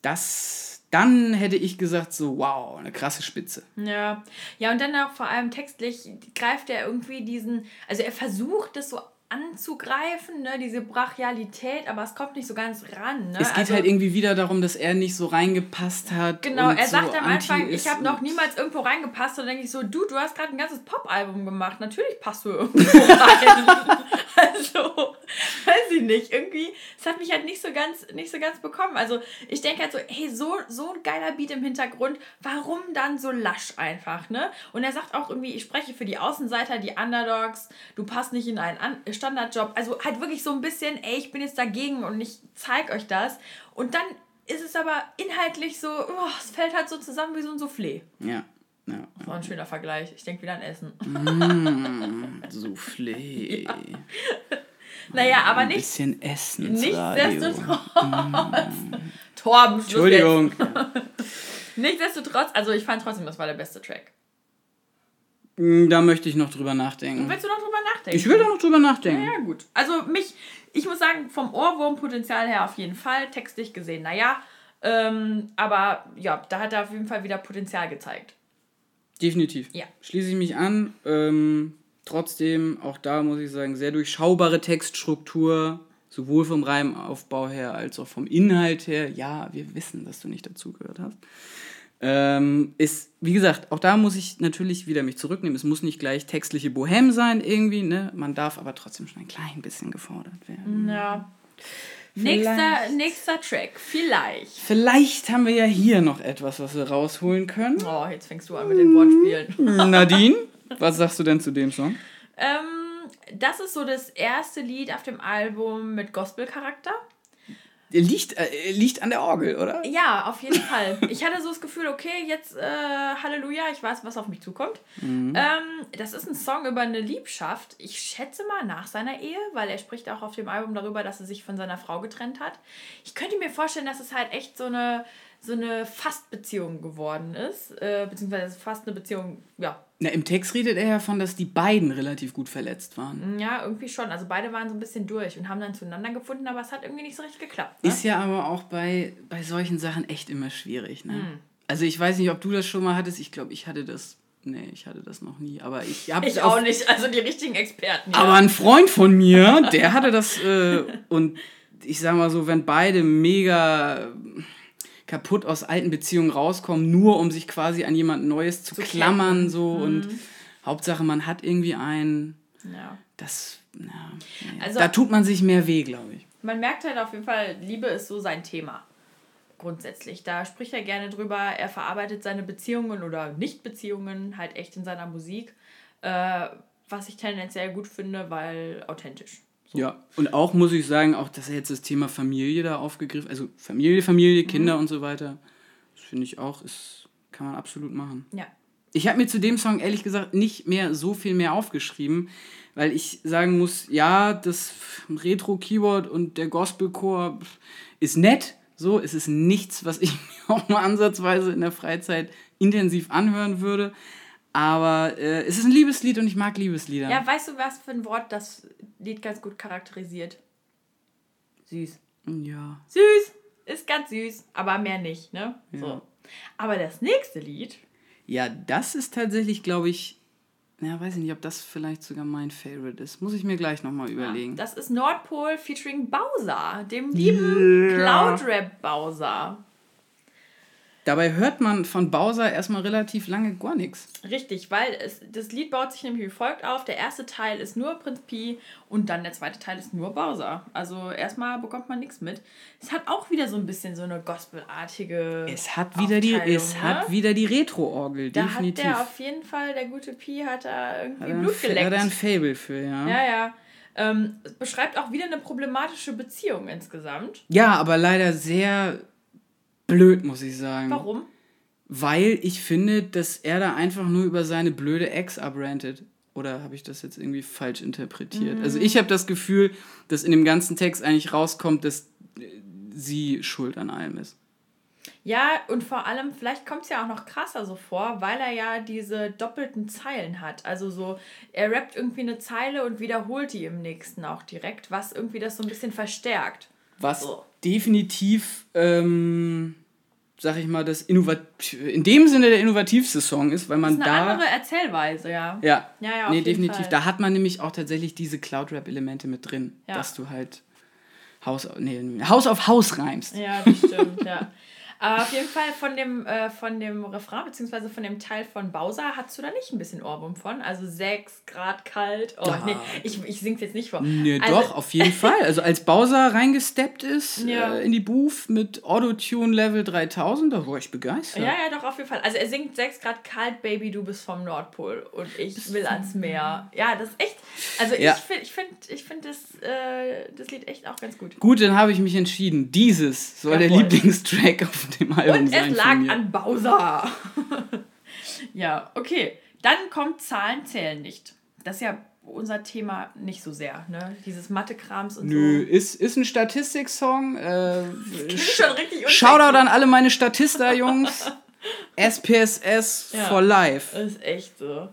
das, dann hätte ich gesagt so, wow, eine krasse Spitze. Ja, ja, und dann auch vor allem textlich greift er irgendwie diesen, also er versucht das so anzugreifen, ne, diese Brachialität, aber es kommt nicht so ganz ran. Ne? Es geht also, halt irgendwie wieder darum, dass er nicht so reingepasst hat. Genau, er sagt so am Anfang, ich habe noch niemals irgendwo reingepasst. Und dann denke ich so, du, du hast gerade ein ganzes Pop-Album gemacht. Natürlich passt du (laughs) irgendwo rein. (laughs) also, (laughs) weiß ich nicht. Irgendwie, es hat mich halt nicht so ganz, nicht so ganz bekommen. Also, ich denke halt so, hey, so, so ein geiler Beat im Hintergrund, warum dann so lasch einfach, ne? Und er sagt auch irgendwie, ich spreche für die Außenseiter, die Underdogs, du passt nicht in einen An Standardjob. Also halt wirklich so ein bisschen, ey, ich bin jetzt dagegen und ich zeig euch das. Und dann ist es aber inhaltlich so, oh, es fällt halt so zusammen wie so ein Soufflé. Ja, ja. Das war ein schöner Vergleich. Ich denke wieder an Essen. (laughs) Soufflé. Naja, aber Ein nicht, bisschen Essen. ins Radio. nichtsdestotrotz. (laughs) Torben, Schluss Entschuldigung. (laughs) Nichtsdestotrotz, also ich fand trotzdem, das war der beste Track. Mm, Da möchte ich noch drüber nachdenken. Willst du noch drüber nachdenken? Ich will da noch drüber nachdenken. Ja, gut. Also mich, ich muss sagen, vom Ohrwurmpotenzial her auf jeden Fall, textlich gesehen, naja. Ähm, aber ja, da hat er auf jeden Fall wieder Potenzial gezeigt. Definitiv. Ja. Schließe ich mich an. Ähm, trotzdem, auch da muss ich sagen, sehr durchschaubare Textstruktur. Sowohl vom Reimaufbau her als auch vom Inhalt her. Ja, wir wissen, dass du nicht dazugehört hast. Ähm, ist, wie gesagt, auch da muss ich natürlich wieder mich zurücknehmen. Es muss nicht gleich textliche Bohem sein, irgendwie, ne? Man darf aber trotzdem schon ein klein bisschen gefordert werden. Ja. Nächster, nächster Track, vielleicht. Vielleicht haben wir ja hier noch etwas, was wir rausholen können. Oh, jetzt fängst du an mit den Wortspielen. Nadine, (laughs) was sagst du denn zu dem Song? Ähm, das ist so das erste Lied auf dem Album mit Gospel-Charakter. Der liegt, äh, liegt an der Orgel, oder? Ja, auf jeden Fall. Ich hatte so das Gefühl, okay, jetzt äh, Halleluja, ich weiß, was auf mich zukommt. Ähm, das ist ein Song über eine Liebschaft. Ich schätze mal nach seiner Ehe, weil er spricht auch auf dem Album darüber, dass er sich von seiner Frau getrennt hat. Ich könnte mir vorstellen, dass es halt echt so eine, so eine Fastbeziehung geworden ist. Äh, beziehungsweise fast eine Beziehung, ja, Na, Im Text redet er ja von, dass die beiden relativ gut verletzt waren. Ja, irgendwie schon. Also beide waren so ein bisschen durch und haben dann zueinander gefunden, aber es hat irgendwie nicht so richtig geklappt. Ne? Ist ja aber auch bei, bei solchen Sachen echt immer schwierig. Ne? Hm. Also ich weiß nicht, ob du das schon mal hattest. Ich glaube, ich hatte das. Nee, ich hatte das noch nie. Aber ich habe ich auch nicht, also die richtigen Experten. Ja. Aber ein Freund von mir, der hatte das. Äh, und ich sag mal so, wenn beide mega kaputt aus alten Beziehungen rauskommen, nur um sich quasi an jemand Neues zu, Zu klammern, klemmen. so und Hauptsache man hat irgendwie einen. ja. Das, ja. Also- da tut man sich mehr weh, glaube ich. Man merkt halt auf jeden Fall, Liebe ist so sein Thema. Grundsätzlich. Da spricht er gerne drüber. Er verarbeitet seine Beziehungen oder Nicht-Beziehungen halt echt in seiner Musik. Äh, was ich tendenziell gut finde, weil authentisch. Ja, und auch muss ich sagen, auch dass er jetzt das Thema Familie da aufgegriffen, also Familie, Familie, Kinder und so weiter, das finde ich auch, ist, kann man absolut machen. Ja. Ich habe mir zu dem Song ehrlich gesagt nicht mehr so viel mehr aufgeschrieben, weil ich sagen muss, ja, das Retro-Keyword und der Gospelchor ist nett, so, es ist nichts, was ich (laughs) mir auch mal ansatzweise in der Freizeit intensiv anhören würde. Aber äh, es ist ein Liebeslied und ich mag Liebeslieder. Ja, weißt du, was für ein Wort das Lied ganz gut charakterisiert? Süß. ja. Süß. Ist ganz süß, aber mehr nicht, ne? Ja. So. Aber das nächste Lied, Ja, das ist tatsächlich, glaube ich, ja, weiß ich nicht, ob das vielleicht sogar mein Favorite ist. Muss ich mir gleich nochmal überlegen. das ist Nordpol featuring Bowser, dem lieben Ja. Cloudrap Bowser. Dabei hört man von Bowser erstmal relativ lange gar nichts. Richtig, weil es, das Lied baut sich nämlich wie folgt auf. Der erste Teil ist nur Prinz Pi und dann der zweite Teil ist nur Bowser. Also erstmal bekommt man nichts mit. Es hat auch wieder so ein bisschen so eine gospelartige. Es hat wieder die, es ne? hat wieder die Retro-Orgel, Da definitiv. hat der auf jeden Fall, der gute Pi, hat da irgendwie hat Blut geleckt. hat er ein Fable für, ja. Ja, ja. Ähm, es beschreibt auch wieder eine problematische Beziehung insgesamt. Ja, aber leider sehr blöd, muss ich sagen. Warum? Weil ich finde, dass er da einfach nur über seine blöde Ex abrantet. Oder habe ich das jetzt irgendwie falsch interpretiert? Also ich habe das Gefühl, dass in dem ganzen Text eigentlich rauskommt, dass äh, sie schuld an allem ist. Ja, und vor allem, vielleicht kommt es ja auch noch krasser so vor, weil er ja diese doppelten Zeilen hat. Also so, er rappt irgendwie eine Zeile und wiederholt die im nächsten auch direkt, was irgendwie das so ein bisschen verstärkt. Was So. definitiv, ähm, sag ich mal, das Innovat in dem Sinne der innovativste Song ist, weil man Das ist eine da. andere Erzählweise, ja. Ja, Ja, ja, nee, definitiv. Da hat man nämlich auch tatsächlich diese Cloud-Rap-Elemente mit drin, Ja. dass du halt Haus, nee, Haus auf Haus reimst. Ja, das stimmt, ja. (laughs) Aber auf jeden Fall von dem, äh, von dem Refrain, beziehungsweise von dem Teil von Bowser, hast du da nicht ein bisschen Ohrwurm von? Also 6 Grad kalt. Oh, Ja. nee, ich, ich sing's jetzt nicht vor. Nee, also, doch, auf jeden (laughs) Fall. Also als Bowser reingesteppt ist Ja. äh, in die Booth mit Autotune Level 3000, da war ich begeistert. Ja, ja, doch, auf jeden Fall. Also er singt 6 Grad kalt, Baby, du bist vom Nordpol und ich will ans Meer. Ja, das ist echt. Also Ja. ich finde ich find, ich find das, äh, das Lied echt auch ganz gut. Gut, dann habe ich mich entschieden. Dieses soll der Jawohl. Lieblingstrack auf dem Album Und sein es lag an Bowser. (laughs) ja, okay. Dann kommt Zahlen zählen nicht. Das ist ja unser Thema nicht so sehr, ne? Dieses Mathe-Krams und Nö, so. ist, ist ein Statistik-Song. Äh, (laughs) schon richtig. Shoutout an alle meine Statista-Jungs. (laughs) SPSS Ja. for life. Das ist echt so.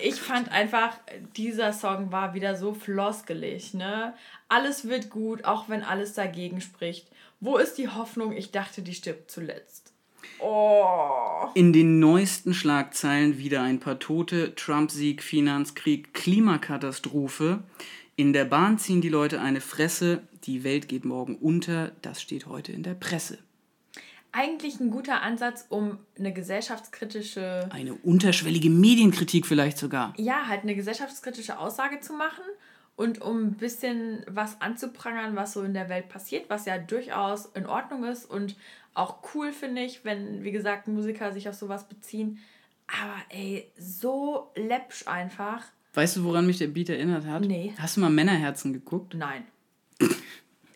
Ich fand einfach, dieser Song war wieder so floskelig, ne? Alles wird gut, auch wenn alles dagegen spricht. Wo ist die Hoffnung? Ich dachte, die stirbt zuletzt. Oh. In den neuesten Schlagzeilen wieder ein paar Tote, Trump-Sieg, Finanzkrieg, Klimakatastrophe. In der Bahn ziehen die Leute eine Fresse, die Welt geht morgen unter, das steht heute in der Presse. Eigentlich ein guter Ansatz, um eine gesellschaftskritische Eine unterschwellige Medienkritik vielleicht sogar. ja, halt eine gesellschaftskritische Aussage zu machen und um ein bisschen was anzuprangern, was so in der Welt passiert, was ja durchaus in Ordnung ist und auch cool finde ich, wenn, wie gesagt, Musiker sich auf sowas beziehen. Aber ey, so läppsch einfach. Weißt du, woran mich der Beat erinnert hat? Nee. Hast du mal Männerherzen geguckt? Nein. (laughs)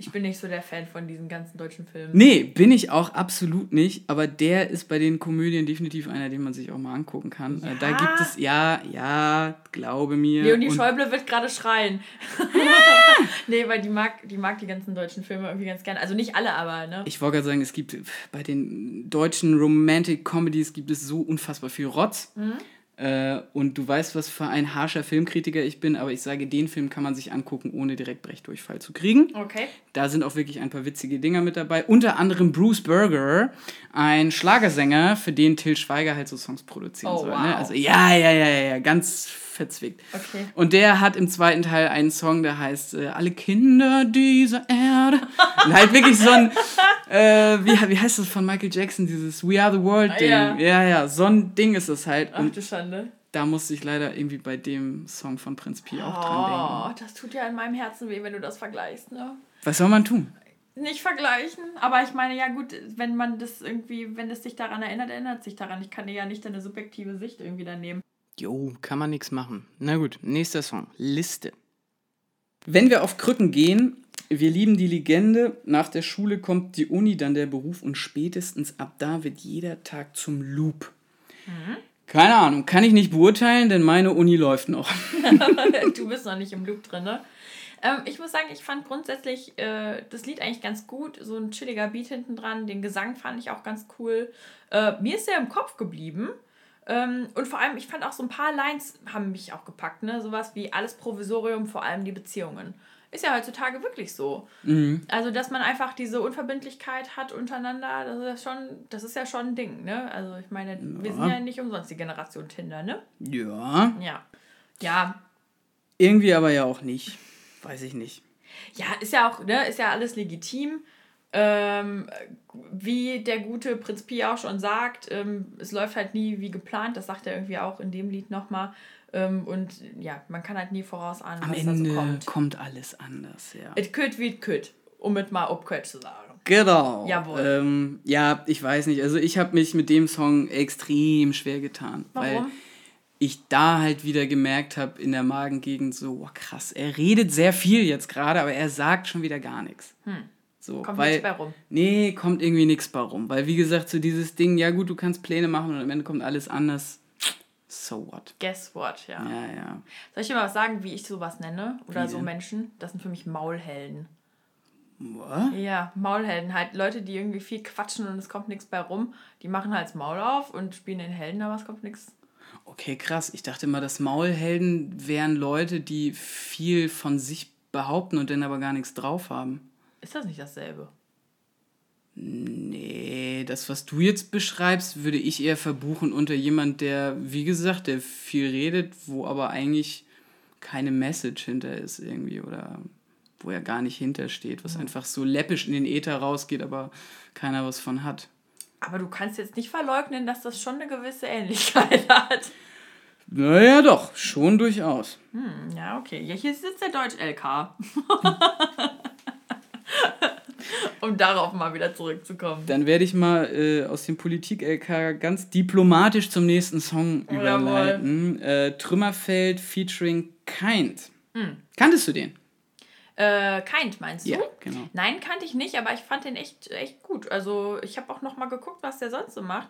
Ich bin nicht so der Fan von diesen ganzen deutschen Filmen. Nee, bin ich auch absolut nicht, aber der ist bei den Komödien definitiv einer, den man sich auch mal angucken kann. Äh, Da Ja. gibt es, ja, ja, glaube mir. Leonie Schäuble wird gerade schreien. (laughs) nee, weil die mag, die mag die ganzen deutschen Filme irgendwie ganz gerne. Also nicht alle, aber, ne? Ich wollte gerade sagen, es gibt bei den deutschen Romantic Comedies gibt es so unfassbar viel Rotz. Mhm. Äh, und du weißt, was für ein harscher Filmkritiker ich bin, aber ich sage, den Film kann man sich angucken, ohne direkt Brechdurchfall zu kriegen. Okay. Da sind auch wirklich ein paar witzige Dinger mit dabei. Unter anderem Bruce Berger, ein Schlagersänger, für den Till Schweiger halt so Songs produzieren Oh, soll. wow. Ne? Also ja, ja, ja, ja, ja, ganz verzwickt. Okay. Und der hat im zweiten Teil einen Song, der heißt äh, Alle Kinder dieser Erde. (laughs) Und halt wirklich so ein, äh, wie, wie heißt das von Michael Jackson, dieses We Are the World Ding. Ah, ja. ja, ja, so ein Ding ist es halt. Ach Und du Schande. da musste ich leider irgendwie bei dem Song von Prinz Pi auch dran Oh, denken. das tut ja in meinem Herzen weh, wenn du das vergleichst, ne? Was soll man tun? Nicht vergleichen, aber ich meine, ja gut, wenn man das irgendwie, wenn es dich daran erinnert, erinnert sich daran. Ich kann dir ja nicht deine subjektive Sicht irgendwie daneben. Jo, kann man nichts machen. Na gut, nächster Song. Liste. Wenn wir auf Krücken gehen, wir lieben die Legende, nach der Schule kommt die Uni, dann der Beruf und spätestens ab da wird jeder Tag zum Loop. Keine Ahnung, kann ich nicht beurteilen, denn meine Uni läuft noch. (laughs) (laughs) du bist noch nicht im Loop drin, ne? Ähm, ich muss sagen, ich fand grundsätzlich äh, das Lied eigentlich ganz gut. So ein chilliger Beat hinten dran. Den Gesang fand ich auch ganz cool. Äh, mir ist der im Kopf geblieben. Ähm, und vor allem, ich fand auch so ein paar Lines haben mich auch gepackt, ne? Sowas wie alles Provisorium, vor allem die Beziehungen. Ist ja heutzutage wirklich so. Also, dass man einfach diese Unverbindlichkeit hat untereinander, das ist ja schon, das ist ja schon ein Ding, ne? Also, ich meine, wir sind ja nicht umsonst die Generation Tinder, ne? Ja, Ja. Ja, irgendwie aber ja auch nicht. Weiß ich nicht. Ja, ist ja auch, ne, ist ja alles legitim. Ähm, wie der gute Prinz Pi auch schon sagt, ähm, es läuft halt nie wie geplant. Das sagt er irgendwie auch in dem Lied nochmal. Ähm, und ja, man kann halt nie vorausahnen, Am was da Ende so kommt. kommt alles anders, ja. Et kütt wie kütt, um es mal obkütt zu sagen. Genau. Jawohl. Ähm, ja, ich weiß nicht. Also ich habe mich mit dem Song extrem schwer getan. Weil Warum? ich da halt wieder gemerkt habe in der Magengegend so, oh, krass, er redet sehr viel jetzt gerade, aber er sagt schon wieder gar nichts. So, Hm. Kommt weil, nichts bei rum. Nee, kommt irgendwie nichts bei rum. Weil wie gesagt, so dieses Ding, ja gut, du kannst Pläne machen und am Ende kommt alles anders. So what? Guess what, ja. Ja, ja. Soll ich dir mal was sagen, wie ich sowas nenne? Oder Wie so denn? Menschen? Das sind für mich Maulhelden. Was? Ja, Maulhelden. Halt Leute, die irgendwie viel quatschen und es kommt nichts bei rum. Die machen halt das Maul auf und spielen den Helden, aber es kommt nichts. Okay, krass. Ich dachte mal, dass Maulhelden wären Leute, die viel von sich behaupten und dann aber gar nichts drauf haben. Ist das nicht dasselbe? Nee, das, was du jetzt beschreibst, würde ich eher verbuchen unter jemand, der, wie gesagt, der viel redet, wo aber eigentlich keine Message hinter ist irgendwie oder wo er gar nicht hintersteht, was einfach so läppisch in den Äther rausgeht, aber keiner was von hat. Aber du kannst jetzt nicht verleugnen, dass das schon eine gewisse Ähnlichkeit (laughs) hat. Naja, doch, schon durchaus. Hm, ja, okay. Ja, hier sitzt der Deutsch-LK. (laughs) um darauf mal wieder zurückzukommen. Dann werde ich mal äh, aus dem Politik-LK ganz diplomatisch zum nächsten Song Jawohl. überleiten. Äh, Trümmerfeld featuring Kind. Kanntest du den? Äh, Kind, meinst du? Ja, genau. Nein, kannte ich nicht, aber ich fand den echt, echt gut. Also, ich habe auch noch mal geguckt, was der sonst so macht.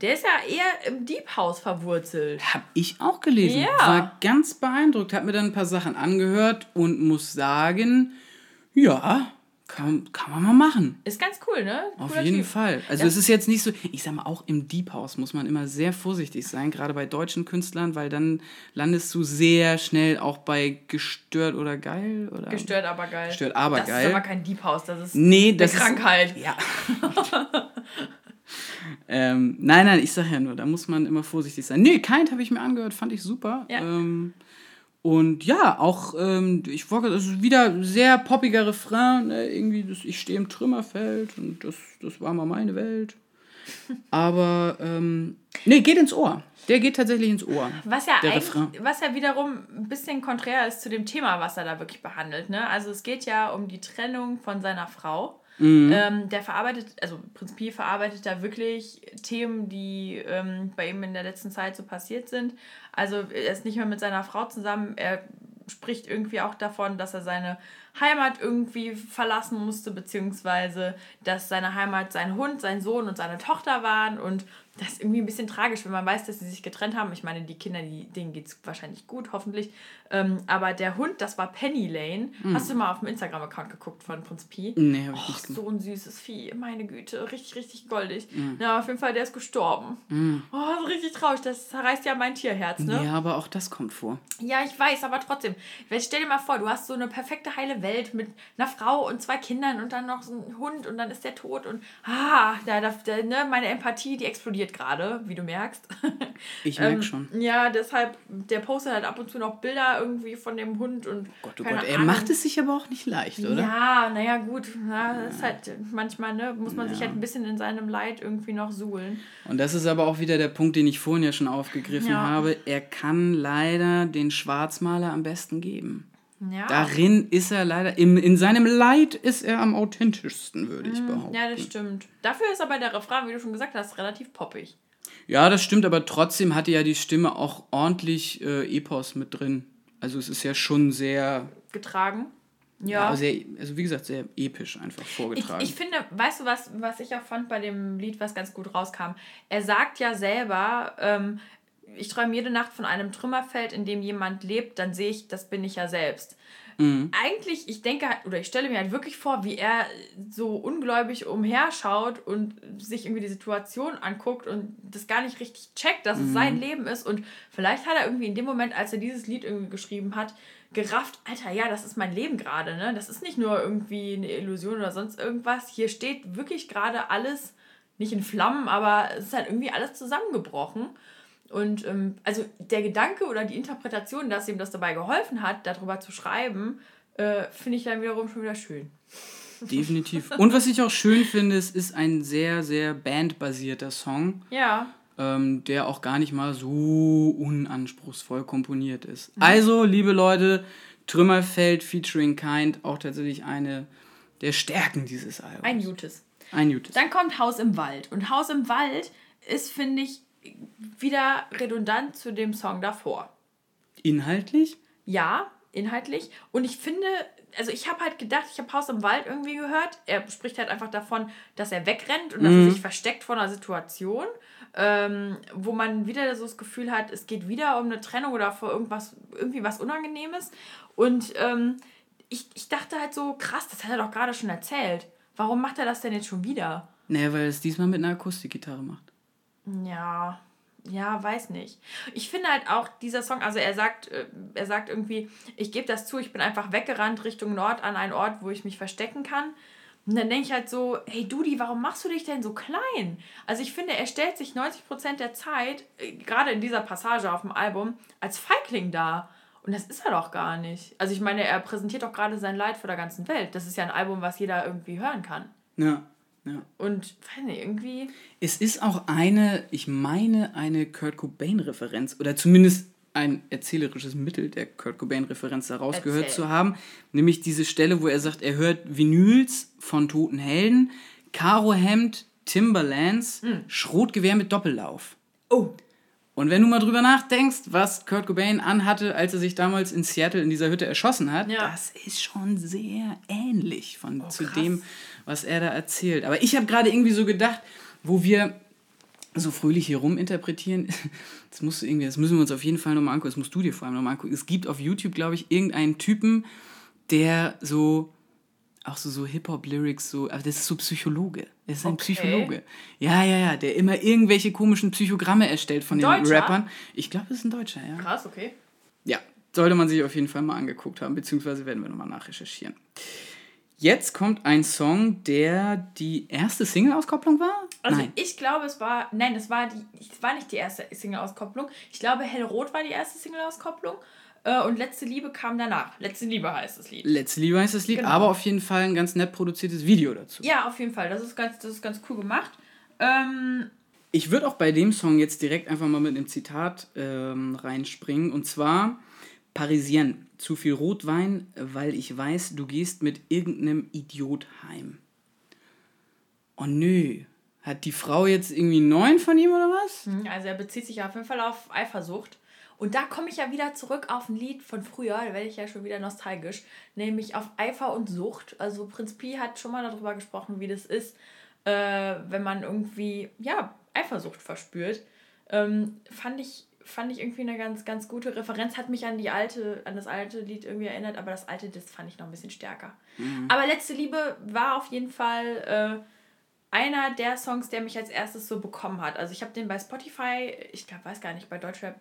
Der ist ja eher im Deep House verwurzelt. Hab ich auch gelesen. Ja. War ganz beeindruckt. Hab mir dann ein paar Sachen angehört und muss sagen, ja, kann, kann man mal machen. Ist ganz cool, ne? Auf Cooler jeden Typ. Fall. Also es ist jetzt nicht so, ich sag mal, auch im Deep House muss man immer sehr vorsichtig sein, gerade bei deutschen Künstlern, weil dann landest du sehr schnell auch bei gestört oder geil oder Gestört, aber geil. Gestört, aber das geil. ist aber kein Deep House, das ist Nee, eine das ist- Krankheit. Ja. (laughs) ähm, nein, nein, ich sag ja nur, da muss man immer vorsichtig sein. Nee, Kind habe ich mir angehört, fand ich super. Ja. Ähm, und ja, auch, ähm, ich wollte, es ist wieder sehr poppiger Refrain, ne? irgendwie, das, ich stehe im Trümmerfeld und das, das war mal meine Welt. (laughs) Aber, ähm, nee, geht ins Ohr. Der geht tatsächlich ins Ohr. Was ja, was ja wiederum ein bisschen konträr ist zu dem Thema, was er da wirklich behandelt. Ne? Also es geht ja um die Trennung von seiner Frau. Mhm. Ähm, der verarbeitet, also Prinzip verarbeitet da wirklich Themen, die ähm, bei ihm in der letzten Zeit so passiert sind. Also er ist nicht mehr mit seiner Frau zusammen. Er spricht irgendwie auch davon, dass er seine Heimat irgendwie verlassen musste, beziehungsweise dass seine Heimat sein Hund, sein Sohn und seine Tochter waren. Und das ist irgendwie ein bisschen tragisch, wenn man weiß, dass sie sich getrennt haben. Ich meine, die Kinder, die, denen geht es wahrscheinlich gut, hoffentlich. Ähm, aber der Hund, das war Penny Lane. Hast du mal auf dem Instagram-Account geguckt von Prinz Pi? Nee, habe ich Och, nicht so ein süßes Vieh, meine Güte, richtig, richtig goldig. Ja, auf jeden Fall, der ist gestorben. Oh, so richtig traurig, das zerreißt ja mein Tierherz, ne? Ja, aber auch das kommt vor. Ja, ich weiß, aber trotzdem. Stell dir mal vor, du hast so eine perfekte heile Welt mit einer Frau und zwei Kindern und dann noch so ein Hund und dann ist der tot und ah, da, da, da, ne, meine Empathie, die explodiert gerade, wie du merkst. (laughs) Ich merke Ähm, schon. Ja, deshalb, der postet halt ab und zu noch Bilder irgendwie von dem Hund und. Gott, oh Gott, er Ahnung. macht es sich aber auch nicht leicht, oder? Ja, naja, gut. Na, das ist halt manchmal, ne, muss man sich halt ein bisschen in seinem Leid irgendwie noch suhlen. Und das ist aber auch wieder der Punkt, den ich vorhin ja schon aufgegriffen Ja. habe. Er kann leider den Schwarzmaler am besten geben. Ja. Darin ist er leider, im, in seinem Leid ist er am authentischsten, würde ich behaupten. Mhm. ja, das stimmt. Dafür ist aber der Refrain, wie du schon gesagt hast, relativ poppig. Ja, das stimmt, aber trotzdem hatte ja die Stimme auch ordentlich äh, Epos mit drin. Also es ist ja schon sehr, Getragen. ja. Ja. sehr, also wie gesagt, sehr episch einfach Ich, vorgetragen. ich finde, weißt du was, was ich auch fand bei dem Lied, was ganz gut rauskam? Er sagt ja selber, ähm, ich träume jede Nacht von einem Trümmerfeld, in dem jemand lebt, dann sehe ich, das bin ich ja selbst. Eigentlich, ich denke halt, oder ich stelle mir halt wirklich vor, wie er so ungläubig umherschaut und sich irgendwie die Situation anguckt und das gar nicht richtig checkt, dass es sein Leben ist. Und vielleicht hat er irgendwie in dem Moment, als er dieses Lied irgendwie geschrieben hat, gerafft, Alter, ja, das ist mein Leben gerade, ne? Das ist nicht nur irgendwie eine Illusion oder sonst irgendwas. Hier steht wirklich gerade alles, nicht in Flammen, aber es ist halt irgendwie alles zusammengebrochen. Und ähm, also der Gedanke oder die Interpretation, dass ihm das dabei geholfen hat, darüber zu schreiben, äh, finde ich dann wiederum schon wieder schön. Definitiv. Und was ich auch schön finde, es ist ein sehr, sehr bandbasierter Song. Ja, ähm, der auch gar nicht mal so unanspruchsvoll komponiert ist. Also, liebe Leute, Trümmerfeld featuring Kind, auch tatsächlich eine der Stärken dieses Albums. ein Jutes. Ein Jutes. Dann kommt Haus im Wald. Und Haus im Wald ist, finde ich, wieder redundant zu dem Song davor. Inhaltlich? Ja, inhaltlich. Und ich finde, also ich habe halt gedacht, ich habe Haus im Wald irgendwie gehört. Er spricht halt einfach davon, dass er wegrennt und dass er sich versteckt vor einer Situation. ähm, wo man wieder so das Gefühl hat, es geht wieder um eine Trennung oder vor irgendwas, irgendwie was Unangenehmes. Und ähm, ich, ich dachte halt so, krass, das hat er doch gerade schon erzählt. Warum macht er das denn jetzt schon wieder? Naja, weil er es diesmal mit einer Akustikgitarre macht. Ja, ja, weiß nicht. Ich finde halt auch dieser Song, also er sagt, äh, er sagt irgendwie, ich gebe das zu, ich bin einfach weggerannt Richtung Nord an einen Ort, wo ich mich verstecken kann. Und dann denke ich halt so, hey Dudi, warum machst du dich denn so klein? Also ich finde, er stellt sich 90% der Zeit, äh, gerade in dieser Passage auf dem Album, als Feigling dar. Und das ist er doch gar nicht. Also ich meine, er präsentiert doch gerade sein Leid vor der ganzen Welt. Das ist ja ein Album, was jeder irgendwie hören kann. Ja. Ja. Und weiß nicht, irgendwie. Es ist auch eine, ich meine, eine Kurt Cobain-Referenz oder zumindest ein erzählerisches Mittel der Kurt Cobain-Referenz daraus gehört zu haben. Nämlich diese Stelle, wo er sagt, er hört Vinyls von toten Helden, Karohemd, Timberlands, Hm. Schrotgewehr mit Doppellauf. Oh. Und wenn du mal drüber nachdenkst, was Kurt Cobain anhatte, als er sich damals in Seattle in dieser Hütte erschossen hat, Ja. das ist schon sehr ähnlich von zu krass. dem, was er da erzählt. Aber ich habe gerade irgendwie so gedacht, wo wir so fröhlich hier ruminterpretieren, (laughs) das, musst du irgendwie, das müssen wir uns auf jeden Fall nochmal angucken, das musst du dir vor allem nochmal angucken. Es gibt auf YouTube, glaube ich, irgendeinen Typen, der so auch so, so Hip-Hop-Lyrics, so, aber das ist so Psychologe. Das ist ein Okay. Psychologe. Ja, ja, ja, der immer irgendwelche komischen Psychogramme erstellt von den Deutscher? Rappern. Ich glaube, das ist ein Deutscher, ja. Krass, okay. Ja, sollte man sich auf jeden Fall mal angeguckt haben, beziehungsweise werden wir nochmal nachrecherchieren. Jetzt kommt ein Song, der die erste Single-Auskopplung war? Also Nein. ich glaube, es war, nein, es war, die, es war nicht die erste Single-Auskopplung. Ich glaube, Hellrot war die erste Single-Auskopplung äh, und Letzte Liebe kam danach. Letzte Liebe heißt das Lied. Letzte Liebe heißt das Lied, Genau. aber auf jeden Fall ein ganz nett produziertes Video dazu. Ja, auf jeden Fall. Das ist ganz, das ist ganz cool gemacht. Ähm, Ich würde auch bei dem Song jetzt direkt einfach mal mit einem Zitat ähm, reinspringen. Und zwar Parisienne. Zu viel Rotwein, weil ich weiß, du gehst mit irgendeinem Idiot heim. Oh nö. Hat die Frau jetzt irgendwie neuen von ihm oder was? also er bezieht sich auf jeden Fall auf Eifersucht. Und da komme ich ja wieder zurück auf ein Lied von früher, da werde ich ja schon wieder nostalgisch, nämlich auf Eifer und Sucht. Also Prinz Pi hat schon mal darüber gesprochen, wie das ist, äh, wenn man irgendwie, ja, Eifersucht verspürt. Ähm, fand ich fand ich irgendwie eine ganz ganz gute Referenz. Hat mich an die alte an das alte Lied irgendwie erinnert aber das alte das fand ich noch ein bisschen stärker. Aber letzte Liebe war auf jeden Fall äh, einer der Songs der mich als erstes so bekommen hat. Also ich habe den bei Spotify ich glaube weiß gar nicht bei Deutschrap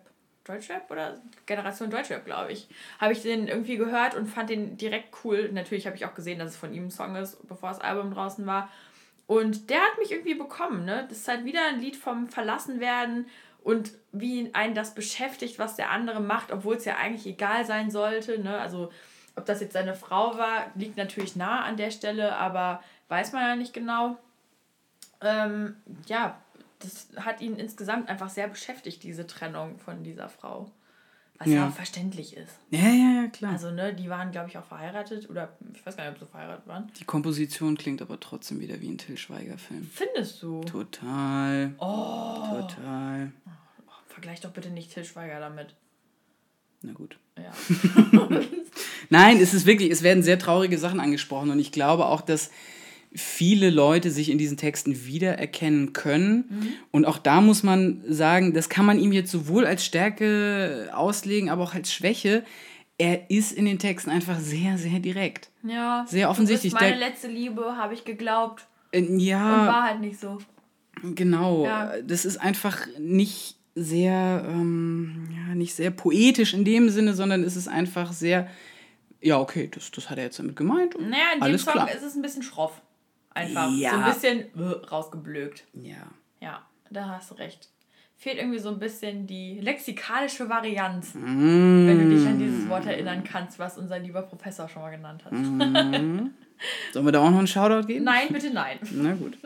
Deutschrap oder Generation Deutschrap glaube ich habe ich den irgendwie gehört und fand den direkt cool. Natürlich habe ich auch gesehen dass es von ihm ein Song ist bevor das Album draußen war. Und der hat mich irgendwie bekommen, ne? Das ist halt wieder ein Lied vom Verlassenwerden und wie einen das beschäftigt, was der andere macht, obwohl es ja eigentlich egal sein sollte, ne? Also, ob das jetzt seine Frau war, liegt natürlich nah an der Stelle, aber weiß man ja nicht genau. Ähm, ja, das hat ihn insgesamt einfach sehr beschäftigt, diese Trennung von dieser Frau. Was ja, Ja. auch verständlich ist. Ja, ja, ja, klar. Also, ne, die waren, glaube ich, auch verheiratet oder ich weiß gar nicht, ob sie verheiratet waren. die Komposition klingt aber trotzdem wieder wie ein Till Schweiger-Film. Findest du? Total. Oh. Total. Vergleich doch bitte nicht Til Schweiger damit. Na gut. Ja. (laughs) Nein, es ist wirklich, es werden sehr traurige Sachen angesprochen und ich glaube auch, dass viele Leute sich in diesen Texten wiedererkennen können. Und auch da muss man sagen, das kann man ihm jetzt sowohl als Stärke auslegen, aber auch als Schwäche. Er ist in den Texten einfach sehr, sehr direkt. ja. Sehr offensichtlich, Du bist meine letzte Liebe, habe ich geglaubt. Äh, Und Ja, war halt nicht so. genau. Ja. Das ist einfach nicht sehr, ähm, ja, nicht sehr poetisch in dem Sinne, sondern es ist einfach sehr, ja, okay, das, das hat er jetzt damit gemeint. und Naja, in dem alles Song klar. ist es ein bisschen schroff. Einfach. Ja. So ein bisschen äh, rausgeblökt. Ja. Ja, da hast du recht. Fehlt irgendwie so ein bisschen die lexikalische Varianz, Mm. wenn du dich an dieses Wort erinnern kannst, was unser lieber Professor schon mal genannt hat. (laughs) Sollen wir da auch noch einen Shoutout geben? Nein, bitte nein. Na gut.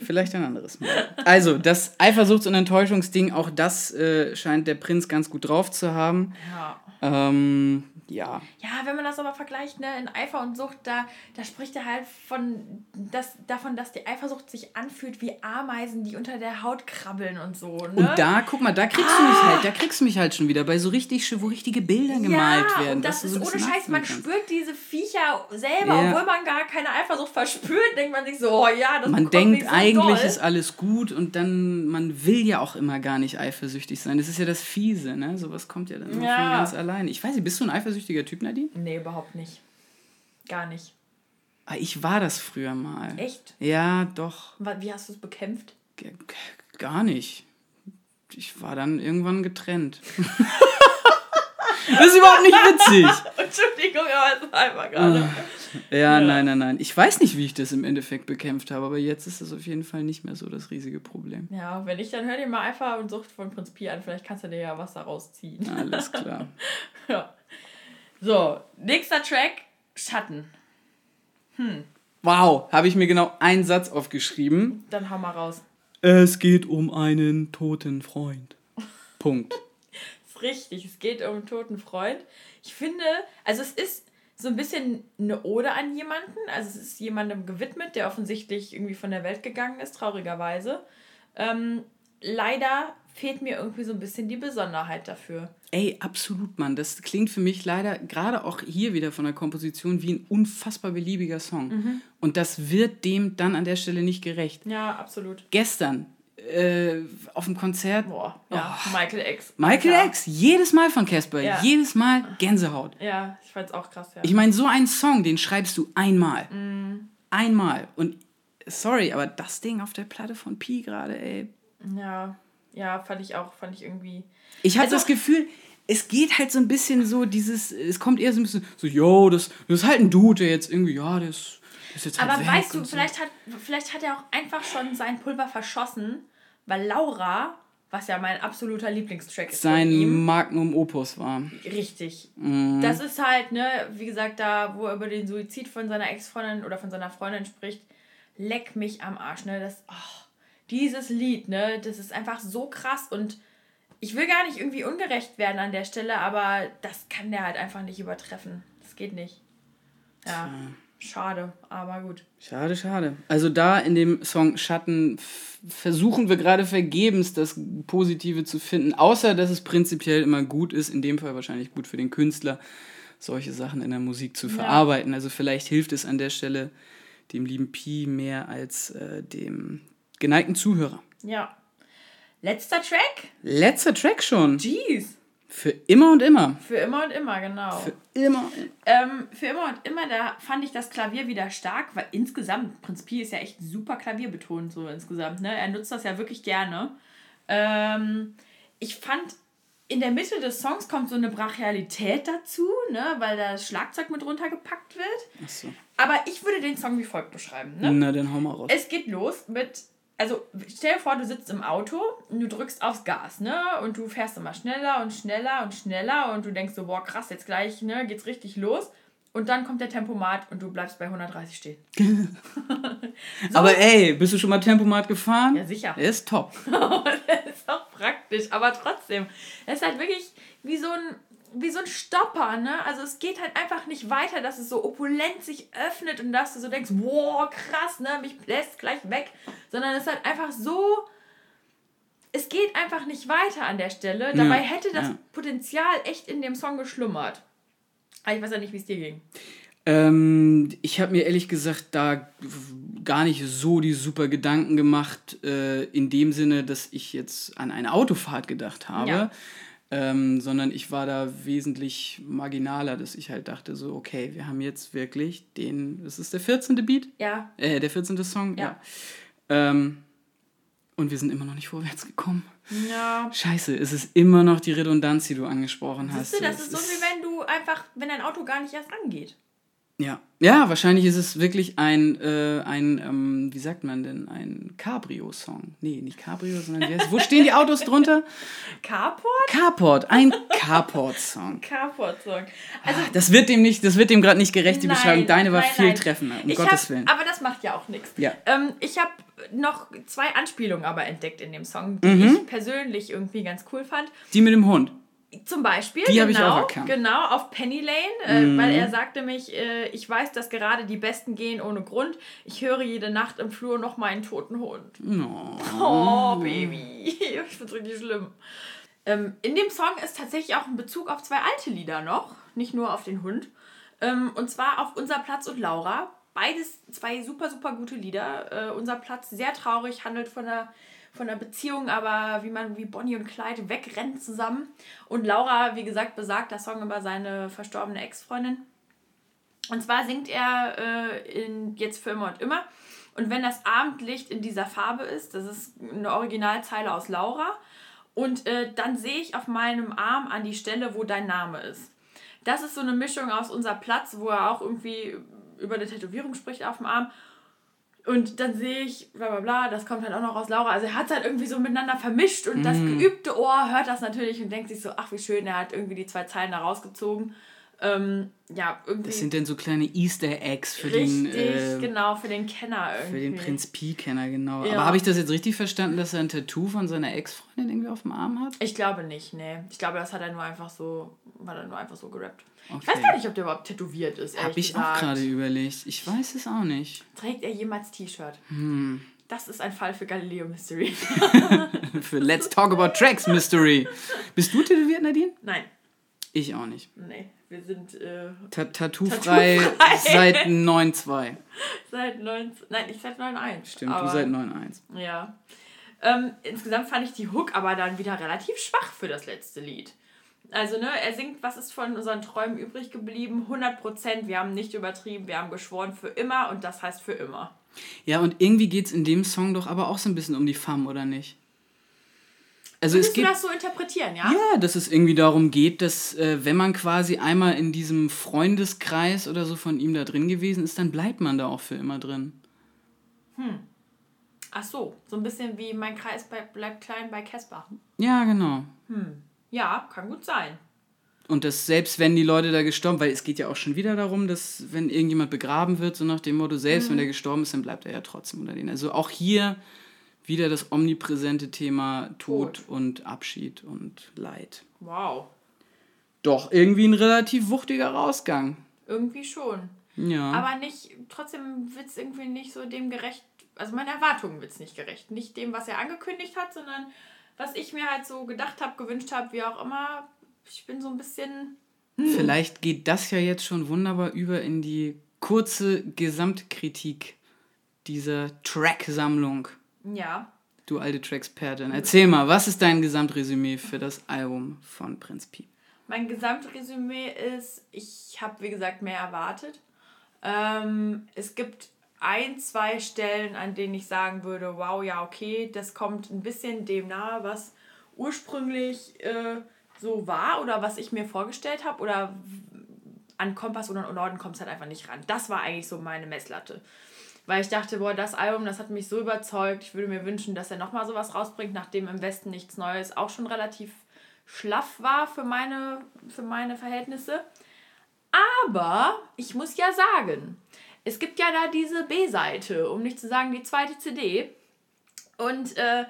Vielleicht ein anderes Mal. Also, das Eifersuchts- und Enttäuschungsding, auch das äh, scheint der Prinz ganz gut drauf zu haben. Ja. Ähm, ja. Ja, wenn man das aber vergleicht, ne, in Eifer und Sucht, da, da spricht er halt von das, davon, dass die Eifersucht sich anfühlt wie Ameisen, die unter der Haut krabbeln und so. Ne? Und da, guck mal, da kriegst ah. du mich halt, da kriegst du mich halt schon wieder bei so richtig, wo richtige Bilder gemalt ja, werden. Und das ist so ohne Scheiß, man kannst. spürt diese Viecher selber, ja. obwohl man gar keine Eifersucht verspürt, denkt man sich so, oh ja, das Man denkt, so eigentlich doll. ist alles gut und dann, man will ja auch immer gar nicht eifersüchtig sein. Das ist ja das Fiese, ne? Sowas kommt ja dann ja. von ganz allein. Ich weiß nicht, bist du ein eifersüchtiger Typ, Nadine? Nee, überhaupt nicht. Gar nicht. Ah, ich war das früher mal. Echt? Ja, doch. Wie hast du es bekämpft? Gar nicht. Ich war dann irgendwann getrennt. (laughs) das ist überhaupt nicht witzig. (laughs) Entschuldigung, aber es war einfach gerade. Ah. Ja, ja, nein, nein, nein. Ich weiß nicht, wie ich das im Endeffekt bekämpft habe, aber jetzt ist das auf jeden Fall nicht mehr so das riesige Problem. Ja, wenn ich, dann hör dir mal einfach und Sucht von Prinz Pi an. Vielleicht kannst du dir ja was daraus ziehen. Alles klar. (laughs) ja. So, nächster Track, Schatten. Hm. Wow, habe ich mir genau einen Satz aufgeschrieben. Dann hau mal raus. Es geht um einen toten Freund. (laughs) Punkt. ist richtig, es geht um einen toten Freund. Ich finde, also es ist so ein bisschen eine Ode an jemanden. Also es ist jemandem gewidmet, der offensichtlich irgendwie von der Welt gegangen ist, traurigerweise. Ähm, leider fehlt mir irgendwie so ein bisschen die Besonderheit dafür. Ey, absolut, Mann. Das klingt für mich leider gerade auch hier wieder von der Komposition wie ein unfassbar beliebiger Song. Mhm. Und das wird dem dann an der Stelle nicht gerecht. Ja, absolut. Gestern äh, auf dem Konzert. Boah, ja, oh. Michael X. Michael ja. X, jedes Mal von Casper, ja. jedes Mal Gänsehaut. Ja, ich fand's auch krass, ja. Ich meine, so einen Song, den schreibst du einmal. Mm. Einmal. Und sorry, aber das Ding auf der Platte von Pi gerade, ey. Ja, ja, fand ich auch, fand ich irgendwie. Ich habe also, das Gefühl, es geht halt so ein bisschen so dieses, es kommt eher so ein bisschen so, yo, das, das ist halt ein Dude, der jetzt irgendwie, ja, der ist, ist jetzt halt Aber weißt du, so. vielleicht, hat, vielleicht hat er auch einfach schon sein Pulver verschossen, weil Laura, was ja mein absoluter Lieblingstrack ist, sein ihm, Magnum Opus war. Richtig. Mhm. Das ist halt, ne, wie gesagt, da, wo er über den Suizid von seiner Ex-Freundin oder von seiner Freundin spricht, leck mich am Arsch, ne, das, oh, dieses Lied, ne, das ist einfach so krass und ich will gar nicht irgendwie ungerecht werden an der Stelle, aber das kann der halt einfach nicht übertreffen. Das geht nicht. Ja, schade, aber gut. Schade, schade. Also da in dem Song Schatten versuchen wir gerade vergebens das Positive zu finden, außer dass es prinzipiell immer gut ist, in dem Fall wahrscheinlich gut für den Künstler, solche Sachen in der Musik zu verarbeiten. Ja. Also vielleicht hilft es an der Stelle dem lieben Pi mehr als äh, dem geneigten Zuhörer. Ja. Letzter Track? Letzter Track schon. Jeez. Für immer und immer. Für immer und immer, genau. Für immer. Ähm, für immer und immer, da fand ich das Klavier wieder stark, weil insgesamt, Prinz Pi ist ja echt super klavierbetont, so insgesamt. Ne? Er nutzt das ja wirklich gerne. Ähm, ich fand, in der Mitte des Songs kommt so eine Brachialität dazu, ne? weil da das Schlagzeug mit runtergepackt wird. Ach so. Aber ich würde den Song wie folgt beschreiben. Ne? Na, dann hau mal raus. Es geht los mit also stell dir vor, du sitzt im Auto und du drückst aufs Gas, ne? Und du fährst immer schneller und schneller und schneller und du denkst so, boah, krass, jetzt gleich, ne, geht's richtig los. Und dann kommt der Tempomat und du bleibst bei 130 stehen. (laughs) so. Aber ey, bist du schon mal Tempomat gefahren? Ja, sicher. Der ist top. (laughs) der ist auch praktisch, aber trotzdem. Es ist halt wirklich wie so ein wie so ein Stopper, ne? Also es geht halt einfach nicht weiter, dass es so opulent sich öffnet und dass du so denkst, wow, krass, ne? Mich lässt gleich weg. Sondern es ist halt einfach so. Es geht einfach nicht weiter an der Stelle. Dabei ja, hätte das ja. Potenzial echt in dem Song geschlummert. Aber ich weiß ja nicht, wie es dir ging. Ähm, ich habe mir ehrlich gesagt da gar nicht so die super Gedanken gemacht, äh, in dem Sinne, dass ich jetzt an eine Autofahrt gedacht habe. Ja. Ähm, sondern ich war da wesentlich marginaler, dass ich halt dachte so, okay, wir haben jetzt wirklich den, das ist der 14. Beat? Ja. Äh, der 14. Song? Ja. ja. Ähm, und wir sind immer noch nicht vorwärts gekommen. Ja. Scheiße, es ist immer noch die Redundanz, die du angesprochen hast. Siehst du, das ist so, wie wenn du einfach, wenn dein Auto gar nicht erst angeht. Ja. Ja, wahrscheinlich ist es wirklich ein, äh, ein ähm, wie sagt man denn, ein Cabrio-Song. Nee, nicht Cabrio, sondern wie heißt, wo stehen die Autos drunter? (laughs) Carport? Carport, ein Carport-Song. (laughs) Carport-Song. Also, ah, das wird dem nicht, das wird dem gerade nicht gerecht, die nein, Beschreibung. Deine war nein, viel nein. treffender, um ich Gottes hab, Willen. Aber das macht ja auch nichts. Ja. Ähm, ich habe noch zwei Anspielungen aber entdeckt in dem Song, die mhm. ich persönlich irgendwie ganz cool fand. Die mit dem Hund. Zum Beispiel, Die habe ich genau, auch erkannt. genau, auf Penny Lane, äh, Mhm. weil er sagte mich, äh, ich weiß, dass gerade die Besten gehen ohne Grund. Ich höre jede Nacht im Flur noch meinen toten Hund. No. Oh, Baby. (laughs) Ich find's richtig schlimm. Ähm, in dem Song ist tatsächlich auch ein Bezug auf zwei alte Lieder noch, nicht nur auf den Hund. Ähm, und zwar auf Unser Platz und Laura. Beides zwei super, super gute Lieder. Äh, Unser Platz sehr traurig, handelt von einer, von einer Beziehung, aber wie man wie Bonnie und Clyde wegrennt zusammen. Und Laura, wie gesagt, besagt der Song über seine verstorbene Ex-Freundin. Und zwar singt er äh, in Jetzt für immer und immer. Und wenn das Abendlicht in dieser Farbe ist, das ist eine Originalzeile aus Laura. Und äh, dann sehe ich auf meinem Arm an die Stelle, wo dein Name ist. Das ist so eine Mischung aus unser Platz, wo er auch irgendwie über eine Tätowierung spricht auf dem Arm. Und dann sehe ich, bla bla bla, das kommt halt auch noch aus Laura. Also er hat es halt irgendwie so miteinander vermischt und das geübte Ohr hört das natürlich und denkt sich so, ach wie schön, er hat irgendwie die zwei Zeilen da rausgezogen. Ähm, ja, irgendwie. Das sind dann so kleine Easter Eggs für richtig, den, äh, genau, für den Kenner für irgendwie. den Prinz Pi-Kenner, genau. Ja. Aber habe ich das jetzt richtig verstanden, dass er ein Tattoo von seiner Ex-Freundin irgendwie auf dem Arm hat? Ich glaube nicht, nee. Ich glaube, das hat er nur einfach so, hat er nur einfach so gerappt. Ich Okay. weiß gar nicht, ob der überhaupt tätowiert ist, Habe ich auch gesagt. gerade überlegt. Ich weiß es auch nicht. Trägt er jemals T-Shirt? Hm. Das ist ein Fall für Galileo Mystery. (laughs) Für Let's Talk About Tracks Mystery. Bist du tätowiert, Nadine? Nein, Ich auch nicht. nee. Wir sind äh, Ta Tattoo-frei Tattoo-frei. seit 9.2. seit 19... Nein, nicht seit 9.1. Stimmt, aber, du seit 9.1. Ja. Ähm, insgesamt fand ich die Hook aber dann wieder relativ schwach für das letzte Lied. Also, ne, er singt, was ist von unseren Träumen übrig geblieben? 100 Prozent, wir haben nicht übertrieben, wir haben geschworen für immer und das heißt für immer. Ja, und irgendwie geht es in dem Song doch aber auch so ein bisschen um die Femme, oder nicht? Also es Würdest du geht. das so interpretieren, ja? Ja, dass es irgendwie darum geht, dass äh, wenn man quasi einmal in diesem Freundeskreis oder so von ihm da drin gewesen ist, dann bleibt man da auch für immer drin. Ach so, so ein bisschen wie mein Kreis bei, bleibt klein bei Casper. Ja, genau. Ja, kann gut sein. Und dass selbst wenn die Leute da gestorben, weil es geht ja auch schon wieder darum, dass wenn irgendjemand begraben wird, so nach dem Motto, selbst wenn der gestorben ist, dann bleibt er ja trotzdem unter denen. Also auch hier wieder das omnipräsente Thema Tod, Tod. und Abschied und Leid. Wow. Doch irgendwie ein relativ wuchtiger Rausgang. Irgendwie schon. Ja. Aber nicht, trotzdem wird es irgendwie nicht so dem gerecht, also meine Erwartungen wird es nicht gerecht. Nicht dem, was er angekündigt hat, sondern was ich mir halt so gedacht habe, gewünscht habe, wie auch immer. Ich bin so ein bisschen. Vielleicht geht das ja jetzt schon wunderbar über in die kurze Gesamtkritik dieser Track-Sammlung. Ja. Du alte Trackspertin. Erzähl mal, was ist dein Gesamtresümee für das Album von Prinz Pi? Mein Gesamtresümee ist, ich habe wie gesagt mehr erwartet. Ähm, es gibt ein, zwei Stellen, an denen ich sagen würde, wow, ja, okay, das kommt ein bisschen dem nahe, was ursprünglich äh, so war oder was ich mir vorgestellt habe oder an Kompass oder Norden kommt es halt einfach nicht ran. Das war eigentlich so meine Messlatte. Weil ich dachte, boah, das Album, das hat mich so überzeugt. Ich würde mir wünschen, dass er nochmal sowas rausbringt, nachdem im Westen nichts Neues auch schon relativ schlaff war für meine, für meine Verhältnisse. Aber ich muss ja sagen, es gibt ja da diese B-Seite, um nicht zu sagen die zweite CD. Und äh,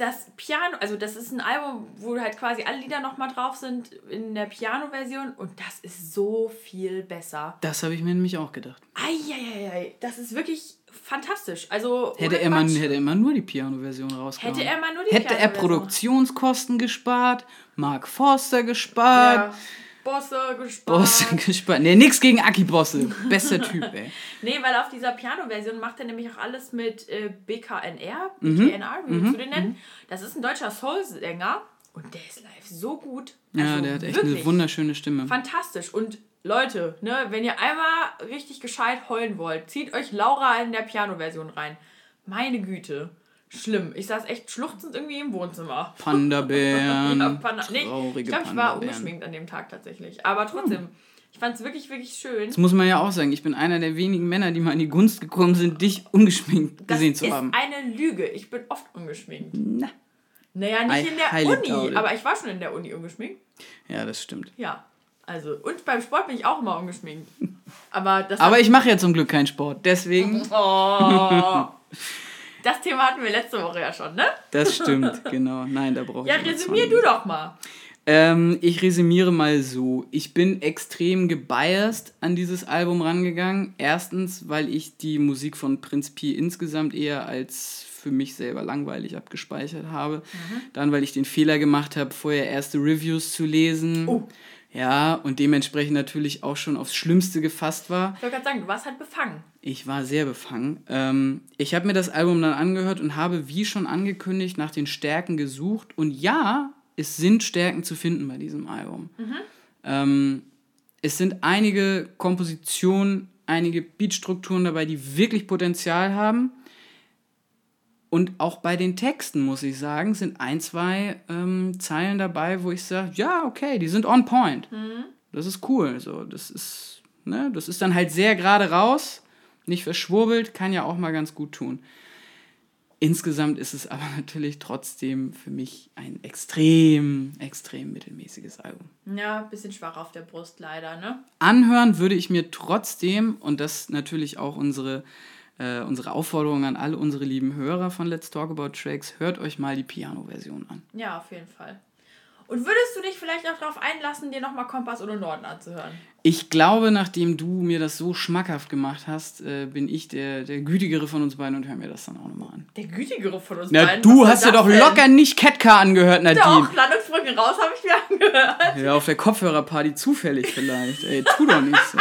das Piano, also das ist ein Album, wo halt quasi alle Lieder nochmal drauf sind in der Piano-Version und das ist so viel besser. Das habe ich mir nämlich auch gedacht. Eieiei, das ist wirklich fantastisch. Also Hätte er, mal, hätte er mal nur die Piano-Version rausgehauen. Hätte er mal nur die Hätte er. Produktionskosten gespart, Mark Forster gespart, ja, Bosse gespart. Bosse (laughs) gespart. Nee, nix gegen Aki Bosse. Bester (laughs) Typ, ey. Nee, weil auf dieser Piano-Version macht er nämlich auch alles mit äh, BKNR, Mhm. BKNR, wie willst du den nennen? Das ist ein deutscher Soul-Sänger und der ist live so gut. Ja, Also der hat echt eine wunderschöne Stimme. Fantastisch. Und Leute, ne, wenn ihr einmal richtig gescheit heulen wollt, zieht euch Laura in der Piano-Version rein. Meine Güte. Schlimm. Ich saß echt schluchzend irgendwie im Wohnzimmer. (laughs) Panda-Bären. Ja, Panda- nee, ich glaube, ich war ungeschminkt an dem Tag tatsächlich. Aber trotzdem, ich fand es wirklich, wirklich schön. Das muss man ja auch sagen. Ich bin einer der wenigen Männer, die mal in die Gunst gekommen sind, dich ungeschminkt Das gesehen ist zu haben. eine Lüge. Ich bin oft ungeschminkt. Na. Naja, nicht I in der Uni, doubt it. aber ich war schon in der Uni ungeschminkt. Ja, das stimmt. Ja. Also, und beim Sport bin ich auch immer ungeschminkt. Aber das Aber ich mache ja zum Glück keinen Sport. Deswegen, (laughs) Oh. Das Thema hatten wir letzte Woche ja schon, ne? das (laughs) stimmt, genau. Nein, da brauche ich Ja, resümier du doch mal. Ähm, ich resümiere mal so. Ich bin extrem gebiased an dieses Album rangegangen. Erstens, weil ich die Musik von Prinz Pi insgesamt eher als für mich selber langweilig abgespeichert habe. Mhm. Dann, weil ich den Fehler gemacht habe, vorher erste Reviews zu lesen. Oh. Ja, und dementsprechend natürlich auch schon aufs Schlimmste gefasst war. Ich wollte gerade sagen, du warst halt befangen. Ich war sehr befangen. Ähm, ich habe mir das Album dann angehört und habe, wie schon angekündigt, nach den Stärken gesucht. Und ja, es sind Stärken zu finden bei diesem Album. Mhm. Ähm, es sind einige Kompositionen, einige Beatstrukturen dabei, die wirklich Potenzial haben. Und auch bei den Texten, muss ich sagen, sind ein, zwei ähm, Zeilen dabei, wo ich sage, ja, okay, die sind on point. Mhm. Das ist cool. So, das ist, ne, das ist dann halt sehr gerade raus, nicht verschwurbelt, kann ja auch mal ganz gut tun. Insgesamt ist es (laughs) aber natürlich trotzdem für mich ein extrem, extrem mittelmäßiges Album. Ja, bisschen schwach auf der Brust leider, ne? Anhören würde ich mir trotzdem, und das natürlich auch unsere äh, unsere Aufforderung an alle unsere lieben Hörer von Let's Talk About Tracks, hört euch mal die Piano-Version an. Ja, auf jeden Fall. Und würdest du dich vielleicht auch darauf einlassen, dir nochmal Kompass oder Norden anzuhören? Ich glaube, nachdem du mir das so schmackhaft gemacht hast, äh, bin ich der, der gütigere von uns beiden und höre mir das dann auch nochmal an. Der gütigere von uns Na, beiden? Du hast ja doch denn? locker nicht Ketka angehört, Nadine. Doch, Landungsbrücken raus habe ich mir angehört. Ja, auf der Kopfhörerparty zufällig vielleicht. Ey, tu doch nicht so.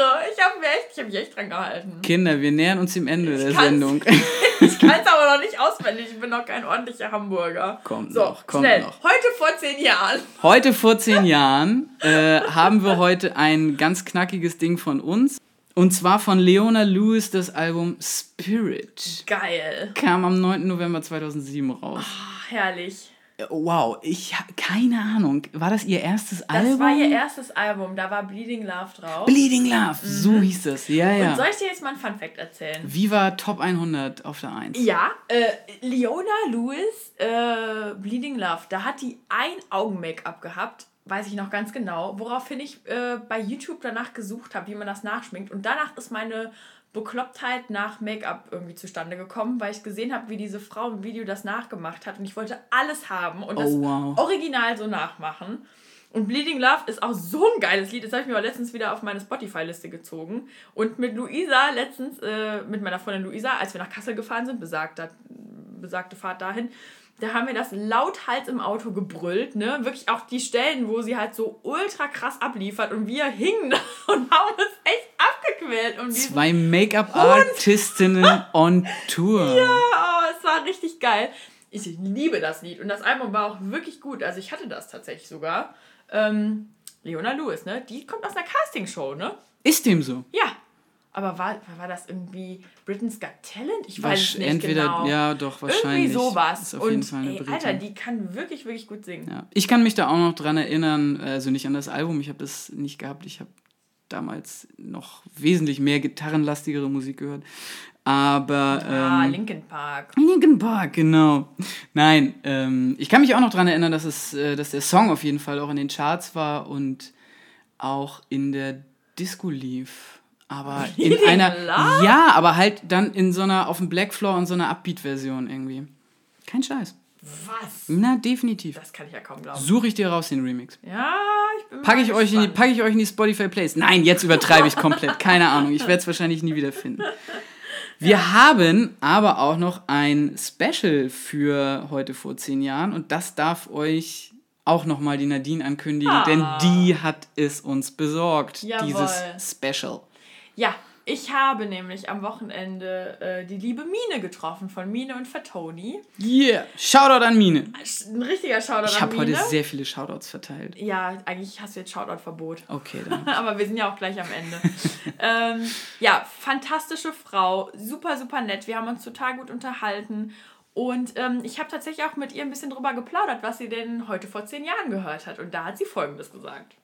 Ich schwöre, ich habe mich, echt, hab mich echt dran gehalten. Kinder, wir nähern uns dem Ende ich der Sendung. (laughs) ich kann es aber noch nicht auswendig. Ich bin noch kein ordentlicher Hamburger. Kommt so, noch, kommt schnell. noch. Heute vor zehn Jahren. Heute vor zehn Jahren äh, haben wir heute ein ganz knackiges Ding von uns. Und zwar von Leona Lewis das Album Spirit. Geil. Kam am 9. November 2007 raus. Oh, herrlich. Wow, ich habe keine Ahnung. War das ihr erstes das Album? Das war ihr erstes Album, da war Bleeding Love drauf. Bleeding Love, mhm. so hieß es, ja, ja. Und soll ich dir jetzt mal ein Funfact erzählen? Wie war Top 100 auf der 1? Ja, äh, Leona Lewis, äh, Bleeding Love, da hat die ein Augen-Make-up gehabt, weiß ich noch ganz genau, woraufhin ich äh, bei YouTube danach gesucht habe, wie man das nachschminkt. Und danach ist meine Beklopptheit nach Make-up irgendwie zustande gekommen, weil ich gesehen habe, wie diese Frau im Video das nachgemacht hat und ich wollte alles haben und das oh, wow. Original so nachmachen. Und Bleeding Love ist auch so ein geiles Lied. Das habe ich mir aber letztens wieder auf meine Spotify-Liste gezogen. Und mit Luisa, letztens, äh, mit meiner Freundin Luisa, als wir nach Kassel gefahren sind, besagte, besagte Fahrt dahin, da haben wir das lauthals im Auto gebrüllt, ne? Wirklich auch die Stellen, wo sie halt so ultra krass abliefert und wir hingen (laughs) und haben uns echt abgequält. Um Zwei Make-up-Artistinnen (laughs) on Tour. Ja, oh, es war richtig geil. Ich liebe das Lied und das Album war auch wirklich gut. Also ich hatte das tatsächlich sogar. Ähm, Leona Lewis, ne? Die kommt aus einer Castingshow, ne? Ist dem so? Ja. Aber war, war das irgendwie Britain's Got Talent? Ich weiß es nicht entweder, genau. Ja, doch, wahrscheinlich. Irgendwie sowas. Ist auf jeden Und Fall eine ey, Alter, die kann wirklich, wirklich gut singen. Ja. Ich kann mich da auch noch dran erinnern, also nicht an das Album, ich habe das nicht gehabt. Ich habe damals noch wesentlich mehr gitarrenlastigere Musik gehört. Aber. Ah, ähm, Linkin Park. Linkin Park, genau. Nein, ähm, ich kann mich auch noch daran erinnern, dass, es, äh, dass der Song auf jeden Fall auch in den Charts war und auch in der Disco lief aber (laughs) in einer ja, aber halt dann in so einer auf dem Black Floor und so einer Upbeat-Version irgendwie. Kein Scheiß. Was? Na, definitiv. Das kann ich ja kaum glauben. Suche ich dir raus den Remix. Ja, ich bin pack ich euch in die, Packe ich euch in die Spotify Plays. Nein, jetzt übertreibe ich komplett. Keine Ahnung. Ich werde es wahrscheinlich nie wieder finden. Wir ja. haben aber auch noch ein Special für heute vor zehn Jahren und das darf euch auch nochmal die Nadine ankündigen, ah. denn die hat es uns besorgt, Jawohl. dieses Special. Ja, ich habe nämlich am Wochenende äh, die liebe Mine getroffen von Mine und Fatoni. Yeah, Shoutout an Mine. Ein richtiger Shoutout ich an Mine. Ich habe heute sehr viele Shoutouts verteilt. Ja, eigentlich hast du jetzt Shoutout-Verbot. Okay, (laughs) dann. Aber wir sind ja auch gleich am Ende. (laughs) ähm, ja, fantastische Frau, super, super nett. Wir haben uns total gut unterhalten. Und ähm, ich habe tatsächlich auch mit ihr ein bisschen drüber geplaudert, was sie denn heute vor zehn Jahren gehört hat. Und da hat sie Folgendes gesagt.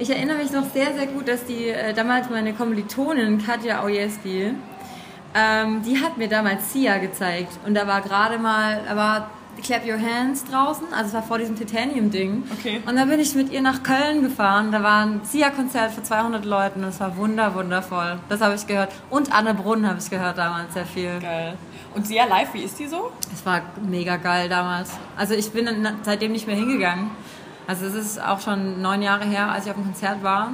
Ich erinnere mich noch sehr, sehr gut, dass die äh, damals meine Kommilitonin Katja Aujeski, ähm, die hat mir damals Sia gezeigt. Und da war gerade mal, da war Clap Your Hands draußen, also es war vor diesem Titanium-Ding. Okay. Und dann bin ich mit ihr nach Köln gefahren. Da war ein Sia-Konzert für 200 Leuten. Das war wunder, wundervoll. Das habe ich gehört. Und Anne Brunn habe ich gehört damals sehr viel. Geil. Und Sia live, wie ist die so? Es war mega geil damals. Also ich bin seitdem nicht mehr hingegangen. Also es ist auch schon neun Jahre her, als ich auf dem Konzert war.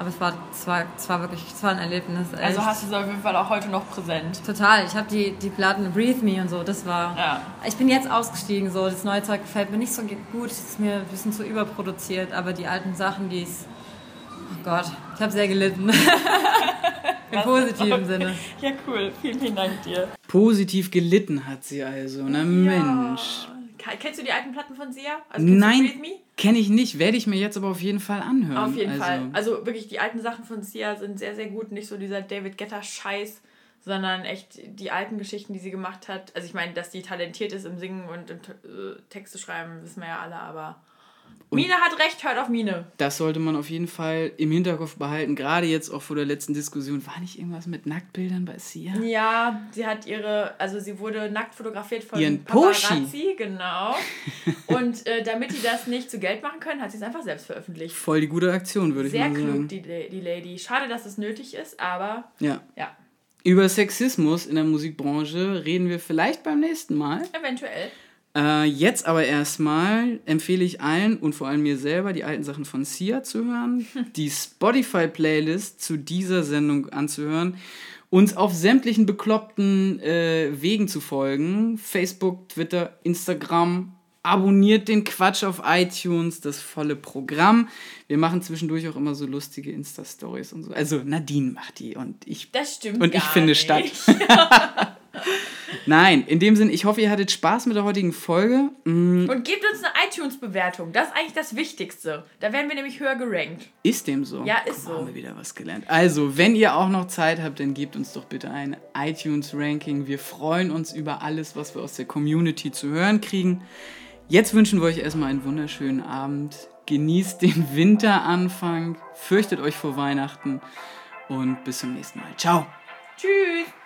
Aber es war, es war, es war wirklich, es war ein Erlebnis. Also echt. hast du sie auf jeden Fall auch heute noch präsent. Total. Ich habe die, die Platten Breathe Me und so, das war. Ja. Ich bin jetzt ausgestiegen, so. Das neue Zeug gefällt mir nicht so gut. Es ist mir ein bisschen zu überproduziert, aber die alten Sachen, die ist. Oh Gott, ich habe sehr gelitten. (laughs) Im positiven Sinne. Ja, cool. Vielen, vielen Dank dir. Positiv gelitten hat sie also. Na Mensch. Ja. Kennst du die alten Platten von Sia? Also kennst du Nein, Breathe Me? Kenne ich nicht. Werde ich mir jetzt aber auf jeden Fall anhören. Auf jeden also, Fall. Also wirklich, die alten Sachen von Sia sind sehr, sehr gut. Nicht so dieser David Guetta-Scheiß, sondern echt die alten Geschichten, die sie gemacht hat. Also ich meine, dass die talentiert ist im Singen und im äh, Texte schreiben, wissen wir ja alle, aber Mine hat recht, hört auf Mine. Das sollte man auf jeden Fall im Hinterkopf behalten. Gerade jetzt auch vor der letzten Diskussion. War nicht irgendwas mit Nacktbildern bei Sia? Ja, sie hat ihre, also sie wurde nackt fotografiert von Ihren. Paparazzi, genau. (laughs) Und äh, damit die das nicht zu Geld machen können, hat sie es einfach selbst veröffentlicht. Voll die gute Aktion, würde ich Sehr mal sagen. klug, die, die Lady. Schade, dass es nötig ist, aber Ja. ja, Über Sexismus in der Musikbranche reden wir vielleicht beim nächsten Mal. eventuell. Äh, jetzt aber erstmal empfehle ich allen und vor allem mir selber, die alten Sachen von Sia zu hören, (laughs) die Spotify-Playlist zu dieser Sendung anzuhören, uns auf sämtlichen bekloppten äh, Wegen zu folgen. Facebook, Twitter, Instagram. Abonniert den Quatsch auf iTunes, das volle Programm. Wir machen zwischendurch auch immer so lustige Insta-Stories und so. Also Nadine macht die und ich Das stimmt. und ich finde nicht. statt. (laughs) (laughs) Nein, in dem Sinn, ich hoffe, ihr hattet Spaß mit der heutigen Folge. Mm, Und gebt uns eine iTunes-Bewertung. Das ist eigentlich das Wichtigste. Da werden wir nämlich höher gerankt. Ist dem so? Ja, ist mal, so. Haben wir wieder was gelernt. Also, wenn ihr auch noch Zeit habt, dann gebt uns doch bitte ein iTunes-Ranking. Wir freuen uns über alles, was wir aus der Community zu hören kriegen. Jetzt wünschen wir euch erstmal einen wunderschönen Abend. Genießt den Winteranfang. Fürchtet euch vor Weihnachten. Und bis zum nächsten Mal. Ciao. Tschüss.